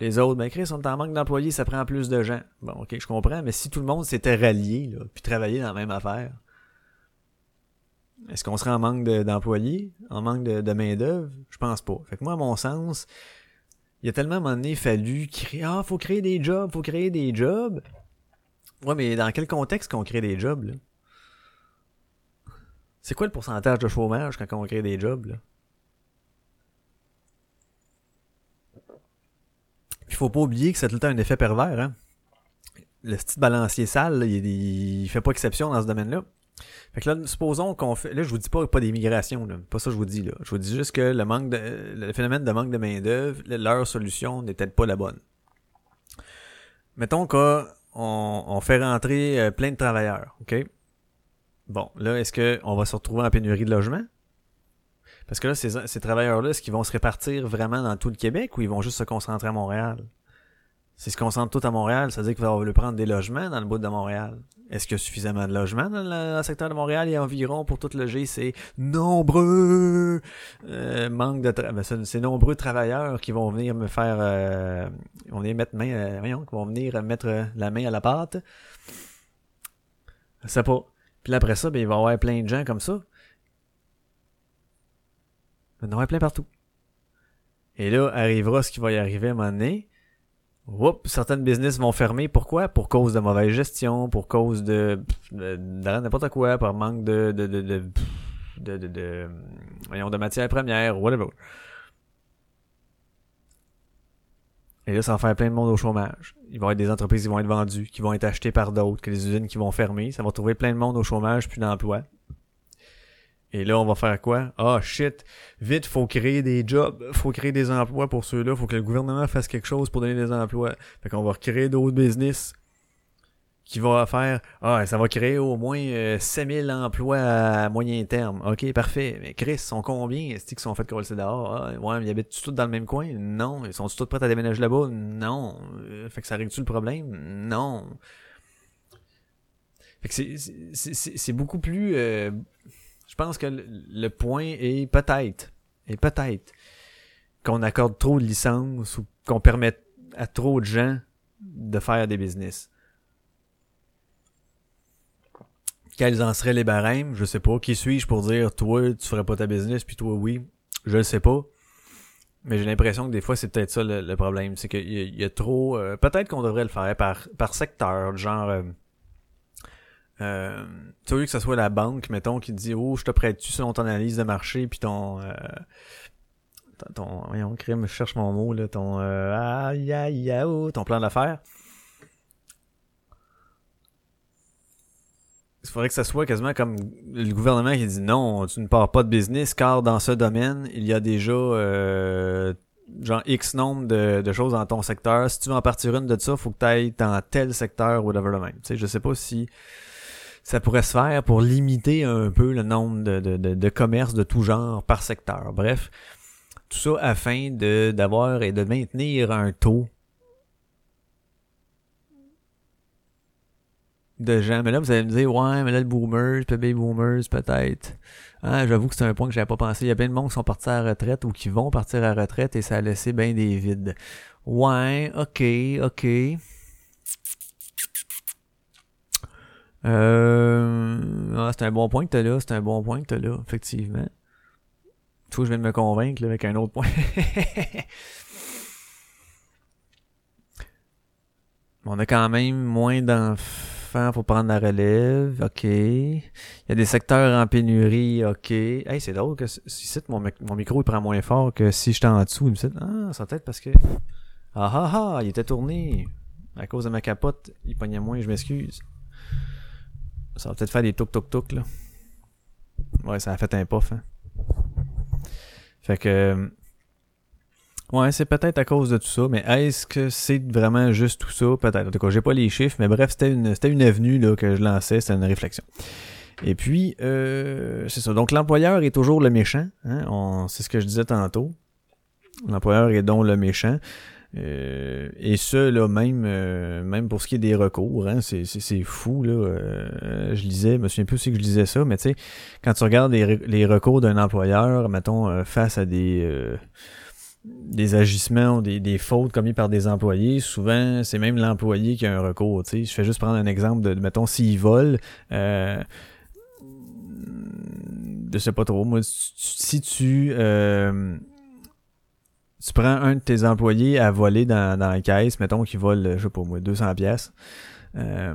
Les autres, ben Chris, on est en manque d'employés, ça prend plus de gens. Bon, ok, je comprends, mais si tout le monde s'était rallié, puis travaillait dans la même affaire, est-ce qu'on serait en manque d'employés, en manque de, de main-d'œuvre? Je pense pas. Fait que moi, à mon sens, il y a tellement à un moment donné fallu créer. Ah, faut créer des jobs, faut créer des jobs. Ouais, mais dans quel contexte qu'on crée des jobs, là? C'est quoi le pourcentage de chômage quand on crée des jobs, là? il faut pas oublier que c'est tout le temps un effet pervers. Hein? Le petit balancier sale, il, fait pas exception dans ce domaine-là. Fait que là, supposons qu'on fait. Là, je vous dis pas pas là. Pas ça je vous dis là. Je vous dis juste que le manque de. le phénomène de manque de main-d'œuvre, leur solution n'est peut-être pas la bonne. Mettons qu'on on fait rentrer euh, plein de travailleurs, OK? Bon, là, est-ce qu'on va se retrouver en pénurie de logement? Parce que là, ces, ces travailleurs-là, est-ce qu'ils vont se répartir vraiment dans tout le Québec ou ils vont juste se concentrer à Montréal? S'ils se concentrent tout à Montréal, ça veut dire qu'il va falloir prendre des logements dans le bout de Montréal. Est-ce qu'il y a suffisamment de logements dans le, secteur de Montréal et environ pour tout loger c'est nombreux euh, manque de ben, c'est nombreux travailleurs qui vont venir me faire euh, vont venir mettre main euh, voyons, qui vont venir mettre la main à la pâte. C'est pas. Puis après ça, ben, il va y avoir plein de gens comme ça il y en aura plein partout. Et là, arrivera ce qui va y arriver à un moment donné. Oups, certaines business vont fermer. Pourquoi? Pour cause de mauvaise gestion, pour cause de, de, n'importe quoi, par manque de, de, de, de, de, de, de, voyons, de matières premières, whatever. Et là, ça va faire plein de monde au chômage. Il va y avoir des entreprises qui vont être vendues, qui vont être achetées par d'autres, que les usines qui vont fermer. Ça va trouver plein de monde au chômage, plus d'emploi. Et là, on va faire quoi? Ah, shit. Vite, faut créer des jobs. Faut créer des emplois pour ceux-là. Faut que le gouvernement fasse quelque chose pour donner des emplois. Fait qu'on va recréer d'autres business qui vont faire, ah, ça va créer au moins euh, 7000 emplois à moyen terme. OK, parfait. Mais Chris, sont combien? Est-ce qu'ils sont faits de dehors? Ah, ouais, ils habitent tous dans le même coin? Non. Ils sont tous prêts à déménager là-bas? Non. Euh, fait que ça règle-tu le problème? Non. Fait que c'est beaucoup plus... Euh, je pense que le point est peut-être, et peut-être, qu'on accorde trop de licences ou qu'on permette à trop de gens de faire des business. Quels en seraient les barèmes? Je sais pas. Qui suis-je pour dire, toi, tu ferais pas ta business, puis toi, oui? Je le sais pas. Mais j'ai l'impression que des fois, c'est peut-être ça le, problème. C'est qu'il y, a trop... Euh, peut-être qu'on devrait le faire par, secteur, genre... Euh, euh, tu veux que ce soit la banque, mettons, qui dit Oh, je te prête-tu selon ton analyse de marché, puis ton. Euh, ton. Voyons, crime, je cherche mon mot, là. Ton. Euh, aïe, aïe, aïe, oh, ton plan d'affaires. Il faudrait que ça soit quasiment comme le gouvernement qui dit non, tu ne pars pas de business car dans ce domaine, il y a déjà euh, genre X nombre de, de, choses dans ton secteur. Si tu veux en partir une de ça, faut que tu ailles dans tel secteur ou whatever le même. Tu sais, je sais pas si ça pourrait se faire pour limiter un peu le nombre de, de, de, commerces de tout genre par secteur. Bref, tout ça afin de d'avoir et de maintenir un taux de gens. Mais là, vous allez me dire, ouais, mais là, le boomers, baby boomers, peut-être. Ah, j'avoue que c'est un point que j'avais pas pensé. Il y a bien de monde qui sont partis à la retraite ou qui vont partir à la retraite et ça a laissé bien des vides. Ouais, ok, ok. Euh, ah, c'est un bon point que t'as là, c'est un bon point que t'as là, effectivement. Toi, je viens de me convaincre là, avec un autre point. *laughs* On a quand même moins d'enfants pour prendre la relève. OK. Il y a des secteurs en pénurie. OK. Hey, c'est drôle que si mon, mon micro il prend moins fort que si j'étais en dessous. Il me dit Ah, ça peut-être parce que. Ah ah ah, il était tourné. À cause de ma capote, il pognait moins, je m'excuse. Ça va peut-être faire des touk là. Ouais, ça a fait un puff, hein. Fait que Ouais, c'est peut-être à cause de tout ça, mais est-ce que c'est vraiment juste tout ça? Peut-être. En tout cas, j'ai pas les chiffres, mais bref, c'était une, une avenue là, que je lançais, c'était une réflexion. Et puis, euh, c'est ça. Donc, l'employeur est toujours le méchant. Hein? c'est ce que je disais tantôt. L'employeur est donc le méchant. Euh, et ce, là, même, euh, même pour ce qui est des recours, hein, c'est, fou, là. Euh, je lisais, je me souviens plus que je lisais ça, mais tu sais, quand tu regardes les, les recours d'un employeur, mettons, face à des des agissements ou des, des, fautes commises par des employés, souvent c'est même l'employé qui a un recours. Tu sais. Je fais juste prendre un exemple de, mettons, s'il vole, euh, je sais pas trop, moi, si tu euh, tu prends un de tes employés à voler dans, dans la caisse, mettons qu'il vole, je sais pas moi, 200 pièces. Euh,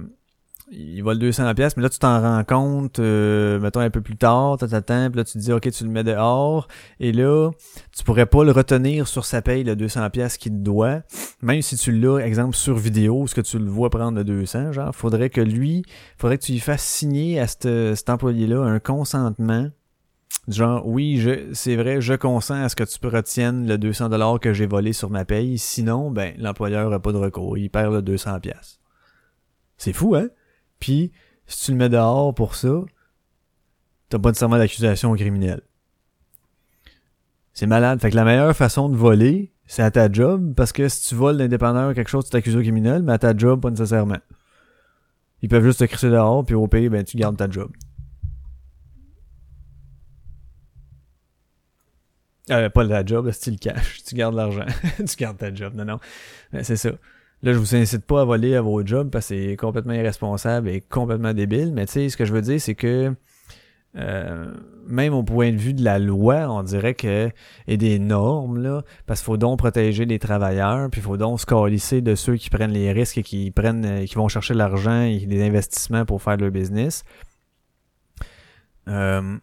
il vole 200 pièces mais là tu t'en rends compte euh, mettons un peu plus tard t'attends puis là tu te dis OK tu le mets dehors et là tu pourrais pas le retenir sur sa paye le 200 pièces qu'il te doit même si tu l'as exemple sur vidéo ce que tu le vois prendre le 200 genre faudrait que lui faudrait que tu lui fasses signer à cet employé là un consentement genre oui je c'est vrai je consens à ce que tu retiennes le 200 dollars que j'ai volé sur ma paye sinon ben l'employeur a pas de recours il perd le 200 pièces c'est fou hein? Puis, si tu le mets dehors pour ça, t'as pas nécessairement d'accusation criminelle. C'est malade. Fait que la meilleure façon de voler, c'est à ta job, parce que si tu voles l'indépendant quelque chose, tu t'accuses au criminel, mais à ta job, pas nécessairement. Ils peuvent juste te crisser dehors, puis au pays, ben, tu gardes ta job. Euh, pas la job, c'est le cash. *laughs* Tu gardes l'argent. *laughs* tu gardes ta job. Non, non. C'est ça. Là, je vous incite pas à voler à vos jobs parce que c'est complètement irresponsable et complètement débile. Mais tu sais, ce que je veux dire, c'est que euh, même au point de vue de la loi, on dirait que et des normes là, parce qu'il faut donc protéger les travailleurs, puis il faut donc se coalisser de ceux qui prennent les risques et qui prennent, euh, qui vont chercher l'argent et des investissements pour faire leur business. Euh,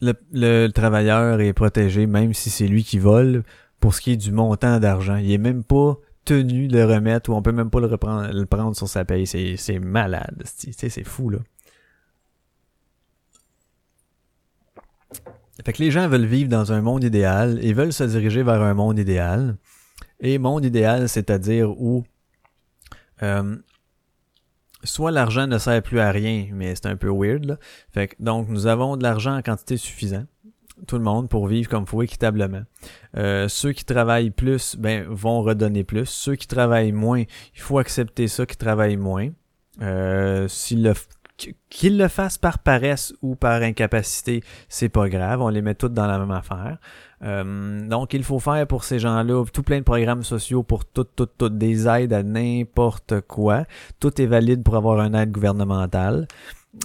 le, le, travailleur est protégé même si c'est lui qui vole pour ce qui est du montant d'argent. Il est même pas tenu de le remettre ou on peut même pas le, reprendre, le prendre sur sa paye. C'est, malade. C'est fou, là. Fait que les gens veulent vivre dans un monde idéal et veulent se diriger vers un monde idéal. Et monde idéal, c'est-à-dire où euh, soit l'argent ne sert plus à rien, mais c'est un peu weird. Fait que, donc, nous avons de l'argent en quantité suffisante tout le monde pour vivre comme faut équitablement. Euh, ceux qui travaillent plus, ben vont redonner plus. Ceux qui travaillent moins, il faut accepter ça qui travaillent moins. Euh, le qu'ils le fassent par paresse ou par incapacité, c'est pas grave, on les met toutes dans la même affaire. Euh, donc il faut faire pour ces gens-là tout plein de programmes sociaux pour toutes, toutes, toutes des aides à n'importe quoi. Tout est valide pour avoir une aide gouvernementale.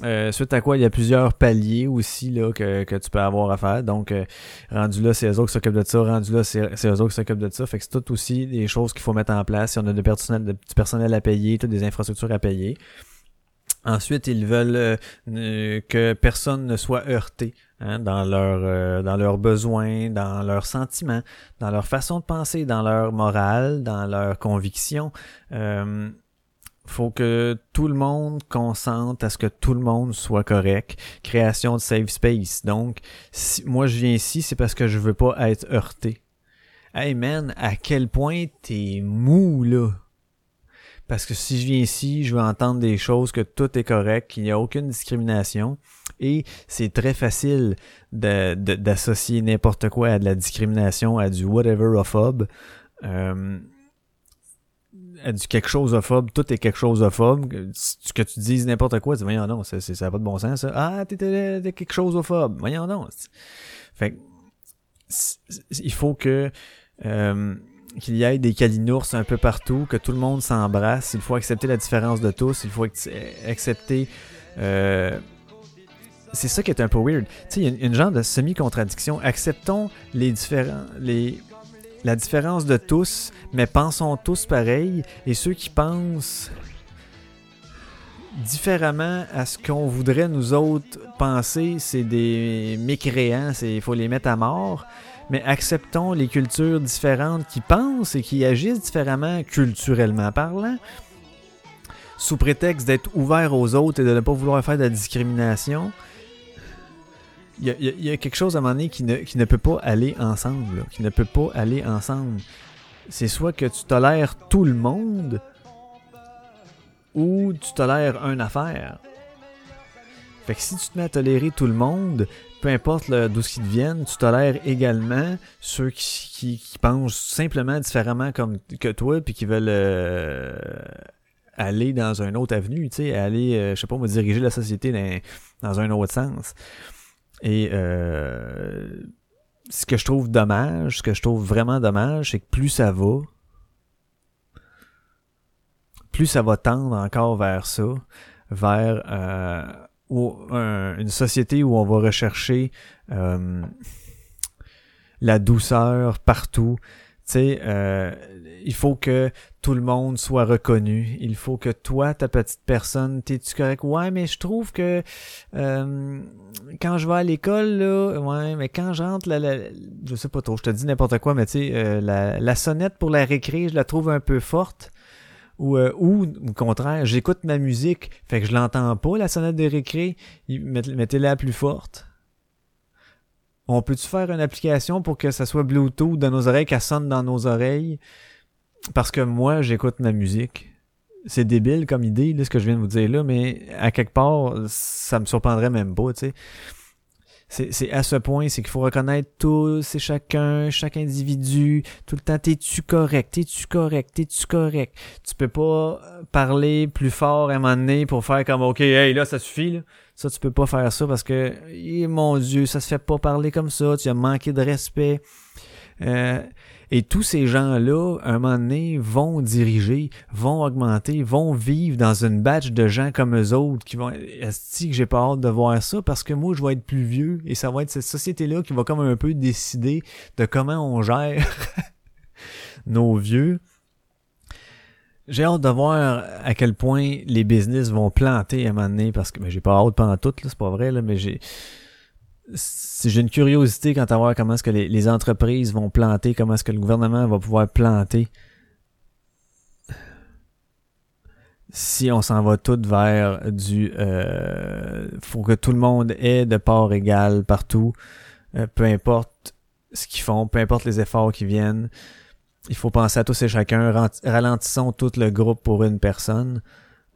Euh, suite à quoi il y a plusieurs paliers aussi là, que, que tu peux avoir à faire. Donc, euh, rendu là, c'est eux autres qui s'occupent de ça. Rendu là, c'est eux autres qui s'occupent de ça. Fait que c'est tout aussi des choses qu'il faut mettre en place. Si on a de personnel, du personnel à payer, toutes des infrastructures à payer. Ensuite, ils veulent euh, que personne ne soit heurté hein, dans leur dans leurs besoins, dans leurs sentiments, dans leur façon de penser, dans leur morale, dans leurs convictions faut que tout le monde consente à ce que tout le monde soit correct. Création de safe space. Donc, si moi je viens ici, c'est parce que je veux pas être heurté. Hey man, à quel point t'es mou là? Parce que si je viens ici, je veux entendre des choses que tout est correct, qu'il n'y a aucune discrimination. Et c'est très facile d'associer n'importe quoi à de la discrimination, à du whatever of Euh, du quelque choseophobe, tout est quelque choseophobe. Ce que tu dises n'importe quoi, tu dis, voyons non, ça, n'a pas de bon sens, ça. Ah, t'es, quelque choseophobe. Voyons non. Fait que, il faut que, euh, qu'il y ait des calinours un peu partout, que tout le monde s'embrasse. Il faut accepter la différence de tous. Il faut accepter, euh, c'est ça qui est un peu weird. Tu sais, il y a une, genre de semi-contradiction. Acceptons les différents, les, la différence de tous, mais pensons tous pareil. Et ceux qui pensent différemment à ce qu'on voudrait nous autres penser, c'est des mécréants, il faut les mettre à mort. Mais acceptons les cultures différentes qui pensent et qui agissent différemment culturellement parlant, sous prétexte d'être ouverts aux autres et de ne pas vouloir faire de la discrimination il y, a, quelque chose à un moment donné qui ne, qui ne peut pas aller ensemble. qui ne peut pas aller ensemble. C'est soit que tu tolères tout le monde ou tu tolères une affaire. Fait que si tu te mets à tolérer tout le monde, peu importe d'où ce qu'ils viennent, tu tolères également ceux qui, qui, pensent simplement différemment comme que toi puis qui veulent euh, aller dans un autre avenue, tu sais, aller, euh, je sais pas, me diriger la société dans un autre sens. Et euh, ce que je trouve dommage, ce que je trouve vraiment dommage, c'est que plus ça va, plus ça va tendre encore vers ça, vers euh, une société où on va rechercher euh, la douceur partout. Sais, euh, il faut que tout le monde soit reconnu. Il faut que toi, ta petite personne, t'es-tu correct? Ouais, mais je trouve que euh, quand je vais à l'école, là, ouais, mais quand j'entre, la, la, je sais pas trop, je te dis n'importe quoi, mais tu sais, euh, la, la, sonnette pour la récré, je la trouve un peu forte. Ou, euh, ou au contraire, j'écoute ma musique, fait que je l'entends pas, la sonnette de récré, mettez-la plus forte. On peut-tu faire une application pour que ça soit Bluetooth dans nos oreilles, qu'elle sonne dans nos oreilles? Parce que moi, j'écoute ma musique. C'est débile comme idée, là, ce que je viens de vous dire là, mais à quelque part, ça me surprendrait même pas, tu sais. C'est à ce point, c'est qu'il faut reconnaître tous et chacun, chaque individu, tout le temps, t'es-tu correct, t'es-tu correct, t'es-tu correct? Tu peux pas parler plus fort à un moment donné pour faire comme, ok, hey, là, ça suffit, là. Ça, tu peux pas faire ça parce que, eh, mon Dieu, ça se fait pas parler comme ça, tu as manqué de respect. Euh, et tous ces gens-là, un moment donné, vont diriger, vont augmenter, vont vivre dans une batch de gens comme eux autres qui vont. Est-ce que j'ai pas hâte de voir ça parce que moi, je vais être plus vieux et ça va être cette société-là qui va comme un peu décider de comment on gère *laughs* nos vieux. J'ai hâte de voir à quel point les business vont planter à un moment donné parce que ben, j'ai pas hâte pendant tout, c'est pas vrai, là, mais j'ai j'ai une curiosité quant à voir comment est-ce que les, entreprises vont planter, comment est-ce que le gouvernement va pouvoir planter. Si on s'en va tout vers du euh, faut que tout le monde ait de part égale partout, euh, peu importe ce qu'ils font, peu importe les efforts qui viennent il faut penser à tous et chacun, ralentissons tout le groupe pour une personne.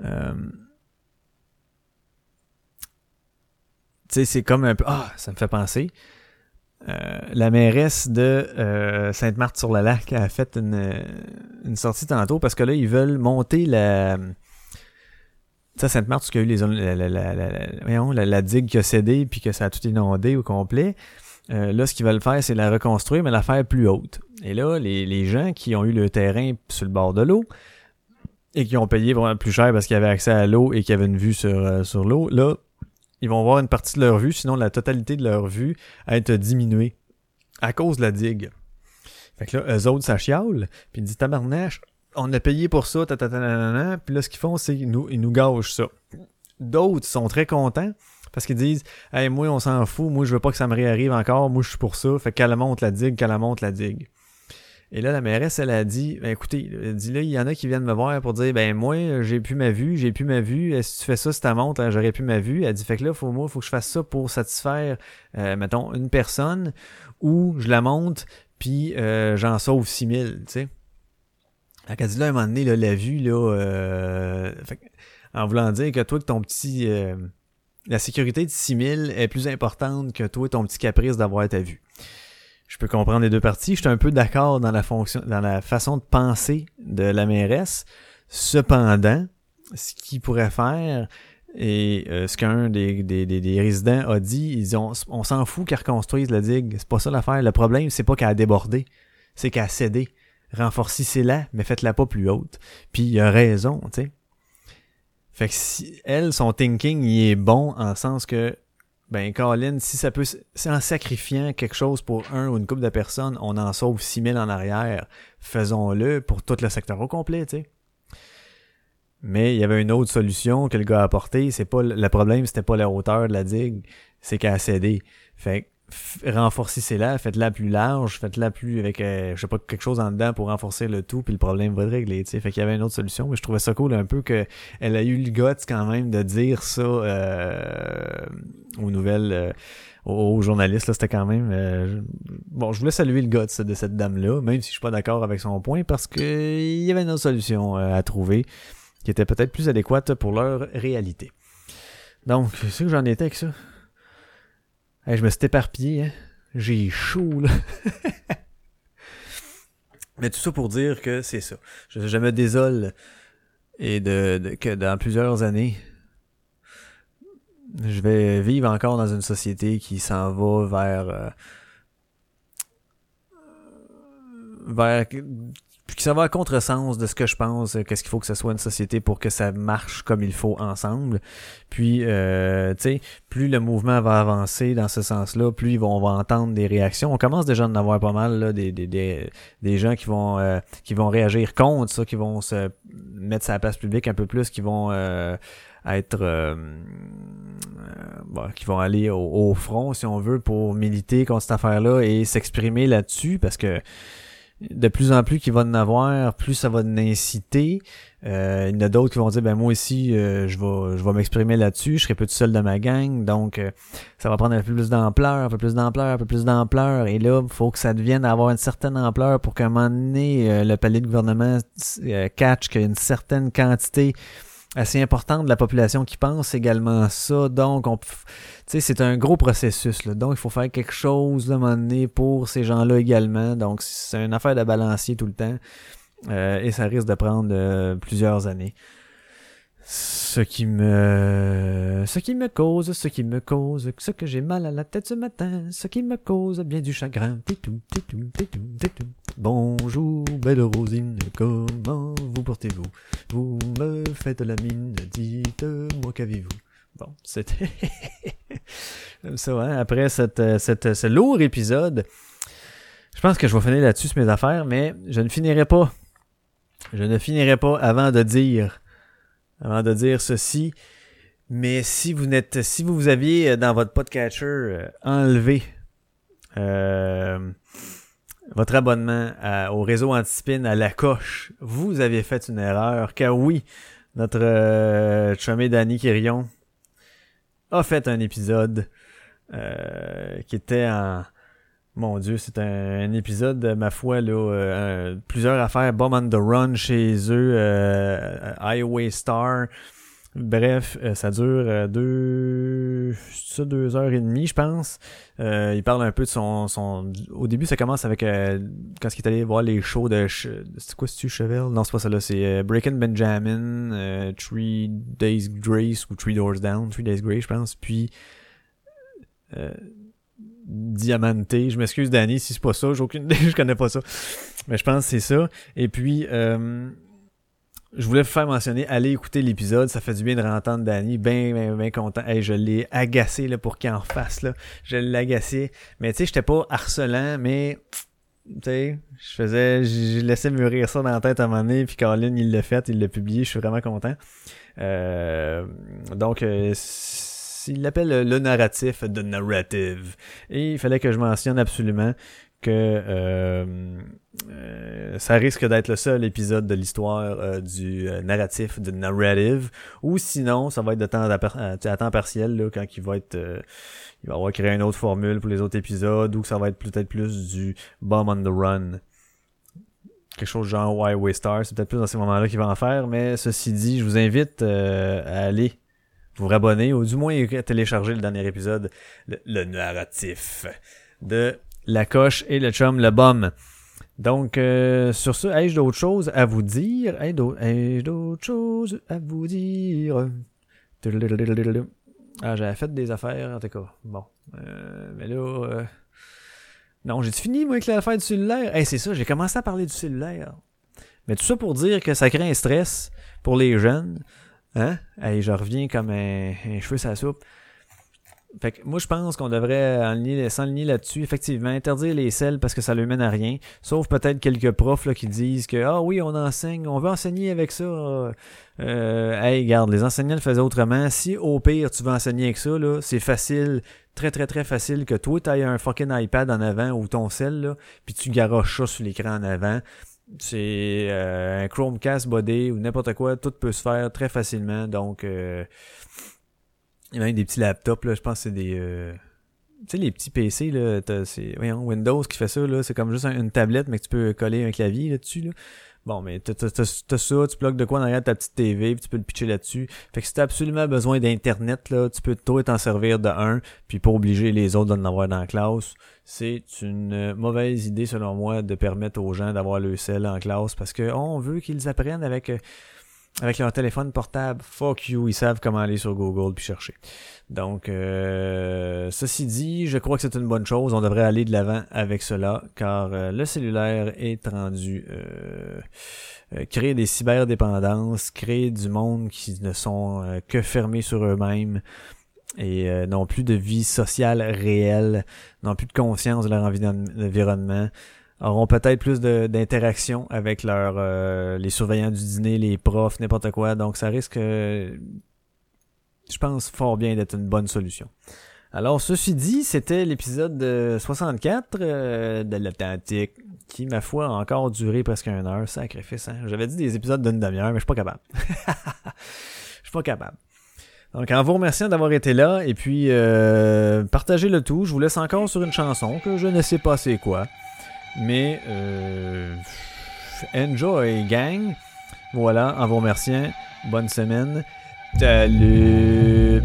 Euh, tu sais, c'est comme un peu... Ah, ça me fait penser. Euh, la mairesse de euh, Sainte-Marthe-sur-le-Lac a fait une, une sortie tantôt parce que là, ils veulent monter la... Tu sais, Sainte-Marthe, y a eu les, la, la, la, la, digue qui a cédé puis que ça a tout inondé au complet. Euh, là, ce qu'ils veulent faire, c'est la reconstruire, mais la faire plus haute. Et là, les, les gens qui ont eu le terrain sur le bord de l'eau et qui ont payé vraiment plus cher parce qu'ils avaient accès à l'eau et qu'ils avaient une vue sur, euh, sur l'eau, là, ils vont voir une partie de leur vue, sinon la totalité de leur vue à être diminuée à cause de la digue. Fait que là, eux autres, ça chiale, puis ils disent tabarnache, on a payé pour ça, ta, ta, puis là, ce qu'ils font, c'est qu'ils nous, ils nous gâchent ça. D'autres sont très contents parce qu'ils disent Hey, moi, on s'en fout, moi, je veux pas que ça me réarrive encore, moi, je suis pour ça. Fait qu'elle monte la digue, qu'elle monte la digue. Et là, la mairesse, elle a dit, ben, écoutez, elle dit là, il y en a qui viennent me voir pour dire, ben moi, j'ai plus ma vue, j'ai plus ma vue. Si tu fais ça, si ta monte, hein, j'aurais plus ma vue? Elle dit, fait que là, faut moi, faut que je fasse ça pour satisfaire, euh, mettons, une personne, ou je la monte, puis euh, j'en sauve 6000, tu sais. Elle a dit là, à un moment donné, là, la vue, là, euh, en voulant dire que toi, que ton petit la sécurité de 6000 est plus importante que toi et ton petit caprice d'avoir ta vue. je peux comprendre les deux parties. Je suis un peu d'accord dans la fonction, dans la façon de penser de la mairesse. Cependant, ce qu'il pourrait faire, et euh, ce qu'un des, des, des, résidents a dit, ils ont, on s'en fout qu'elle reconstruise la digue. C'est pas ça l'affaire. Le problème, c'est pas qu'elle a débordé, c'est qu'elle a cédé. Renforcez-la, mais faites-la pas plus haute. Puis il a raison, tu sais. Fait que si elle, son thinking, il est bon en sens que ben Colin, si ça peut c'est en sacrifiant quelque chose pour un ou une couple de personnes, on en sauve 6000 en arrière, faisons-le pour tout le secteur au complet, tu sais. Mais il y avait une autre solution que le gars a apportée. C'est pas le problème, c'était pas la hauteur de la digue, c'est qu'elle a cédé. Fait renforcez-la, faites-la plus large, faites-la plus avec euh, je sais pas quelque chose en dedans pour renforcer le tout, puis le problème va être réglé. T'sais. Fait qu'il y avait une autre solution, mais je trouvais ça cool un peu que elle a eu le guts quand même de dire ça euh, aux nouvelles. Euh, aux journalistes, là, c'était quand même... Euh, bon, je voulais saluer le guts de cette dame-là, même si je suis pas d'accord avec son point, parce que il y avait une autre solution à trouver qui était peut-être plus adéquate pour leur réalité. Donc, c'est que j'en étais avec ça. Je me suis éparpillé, hein. J'ai chaud, là. *laughs* Mais tout ça pour dire que c'est ça. Je, me désole et de, que dans plusieurs années, je vais vivre encore dans une société qui s'en va vers euh, vers puis ça va à contresens de ce que je pense, euh, qu'est-ce qu'il faut que ce soit une société pour que ça marche comme il faut ensemble. Puis, euh, tu sais, plus le mouvement va avancer dans ce sens-là, plus on va entendre des réactions. On commence déjà à en avoir pas mal, là, des, des, des, des gens qui vont, euh, qui vont réagir contre ça, qui vont se mettre sa place publique un peu plus, qui vont euh, être... Bon, qui vont aller au, au, front, si on veut, pour militer contre cette affaire-là et s'exprimer là-dessus, parce que de plus en plus qu'il va en avoir, plus ça va inciter. Euh, il y en a d'autres qui vont dire ben moi aussi euh, je vais je vais m'exprimer là-dessus, je serai peu tout seul de ma gang, donc euh, ça va prendre un peu plus d'ampleur, un peu plus d'ampleur, un peu plus d'ampleur, et là il faut que ça devienne avoir une certaine ampleur pour qu'à un moment donné le palais de gouvernement catch qu'il y a une certaine quantité assez importante de la population qui pense également ça. Donc, on, c'est un gros processus. Là. Donc, il faut faire quelque chose à un donné pour ces gens-là également. Donc, c'est une affaire de balancier tout le temps. Euh, et ça risque de prendre euh, plusieurs années. Ce qui me, ce qui me cause, ce qui me cause, ce que j'ai mal à la tête ce matin, ce qui me cause bien du chagrin. Bonjour, belle Rosine, comment vous portez-vous? Vous me faites la mine, dites-moi qu'avez-vous? Bon, c'était *laughs* ça, hein? Après cette, cette, ce lourd épisode, je pense que je vais finir là-dessus mes affaires, mais je ne finirai pas. Je ne finirai pas avant de dire avant de dire ceci. Mais si vous n'êtes, si vous aviez euh, dans votre podcatcher euh, enlevé euh, votre abonnement au réseau Antispin à la coche, vous avez fait une erreur. Car oui, notre chumé Danny Quirion a fait un épisode qui était en mon Dieu, c'est un, épisode, ma foi, là, plusieurs affaires, Bomb on the Run chez eux, euh, Highway Star. Bref, euh, ça dure euh, deux, ça, deux heures et demie, je pense. Euh, il parle un peu de son, son. Au début, ça commence avec quand il est allé voir les shows de. C'est quoi, c'est-tu Chevel Non, c'est pas ça là. C'est Breaking Benjamin, Three Days Grace ou Three Doors Down, Three Days Grace, je pense. Puis diamanté. Je m'excuse, Danny, si c'est pas ça. J'ai aucune idée, *laughs* je connais pas ça. Mais je pense que c'est ça. Et puis, euh, je voulais vous faire mentionner, allez écouter l'épisode. Ça fait du bien de rentendre Danny. Ben, ben, ben content. Hey, je l'ai agacé là, pour qu'il en fasse. Là. Je l'ai agacé. Mais tu sais, j'étais pas harcelant, mais tu sais, je faisais, j'ai laissé mûrir ça dans la tête à un moment donné, puis Colin, il l'a fait, il l'a publié, je suis vraiment content. Euh, donc, euh, il l'appelle le narratif, the narrative. Et il fallait que je mentionne absolument que euh, euh, ça risque d'être le seul épisode de l'histoire euh, du narratif, de narrative, ou sinon ça va être de temps à, temps partiel là, quand il va être il va avoir créé une autre formule pour les autres épisodes, ou ça va être peut-être plus du bomb on the run. Quelque chose genre Highway Star, c'est peut-être plus dans ces moments-là qu'il va en faire, mais ceci dit, je vous invite à aller vous rabonner ou du moins télécharger le dernier épisode, le, narratif de la coche et le chum, le bum. Donc, euh, sur ce, ai-je d'autres choses à vous dire? Ai-je d'autres choses à vous dire? Ah, j'avais fait des affaires, en tout cas. Bon. Euh, mais là... Euh, non, j'ai fini, moi, avec l'affaire du cellulaire? Eh, c'est ça, j'ai commencé à parler du cellulaire. Mais tout ça pour dire que ça crée un stress pour les jeunes. Hein? Hey, je reviens comme un, cheveu sa soupe. Fait que moi, je pense qu'on devrait s'enligner là-dessus. Effectivement, interdire les selles parce que ça ne mène à rien. Sauf peut-être quelques profs qui disent que Ah oui, on enseigne, on veut enseigner avec ça. Euh, hey, regarde, les enseignants le faisaient autrement. Si au pire tu veux enseigner avec ça, c'est facile, très très très facile que toi, tu aies un fucking iPad en avant ou ton sel, puis tu garoches ça sur l'écran en avant. C'est euh, un Chromecast body ou n'importe quoi, tout peut se faire très facilement. Donc, euh, il y a même des petits laptops, là, je pense que c'est des... Euh, tu sais, les petits PC, là, c'est Windows qui fait ça, là, c'est comme juste une tablette, mais que tu peux coller un clavier là-dessus. Là. Bon, mais t'as, ça, tu bloques de quoi derrière ta petite TV, puis tu peux le pitcher là-dessus. Fait que si t'as absolument besoin d'Internet, là, tu peux toi t'en servir de un, puis pas obliger les autres d'en avoir dans la classe. C'est une mauvaise idée, selon moi, de permettre aux gens d'avoir le sel en classe, parce que on veut qu'ils apprennent avec avec leur téléphone portable, fuck you, ils savent comment aller sur Google puis chercher. Donc, euh, ceci dit, je crois que c'est une bonne chose. On devrait aller de l'avant avec cela, car euh, le cellulaire est rendu euh, créer des cyberdépendances, créer du monde qui ne sont que fermés sur eux-mêmes et n'ont plus de vie sociale réelle, n'ont plus de conscience de leur environnement auront peut-être plus d'interaction avec leur euh, les surveillants du dîner, les profs, n'importe quoi. Donc ça risque, je pense, fort bien d'être une bonne solution. Alors, ceci dit, c'était l'épisode 64 euh, de l'Atlantique, qui, ma foi, a encore duré presque une heure. Sacrifice, hein? J'avais dit des épisodes d'une demi-heure, mais je suis pas capable. *laughs* Je suis pas capable. Donc, en vous remerciant d'avoir été là, et puis euh, partagez le tout. Je vous laisse encore sur une chanson que je ne sais pas c'est quoi. Mais euh, enjoy gang. Voilà, en vous remerciant. Bonne semaine. Salut.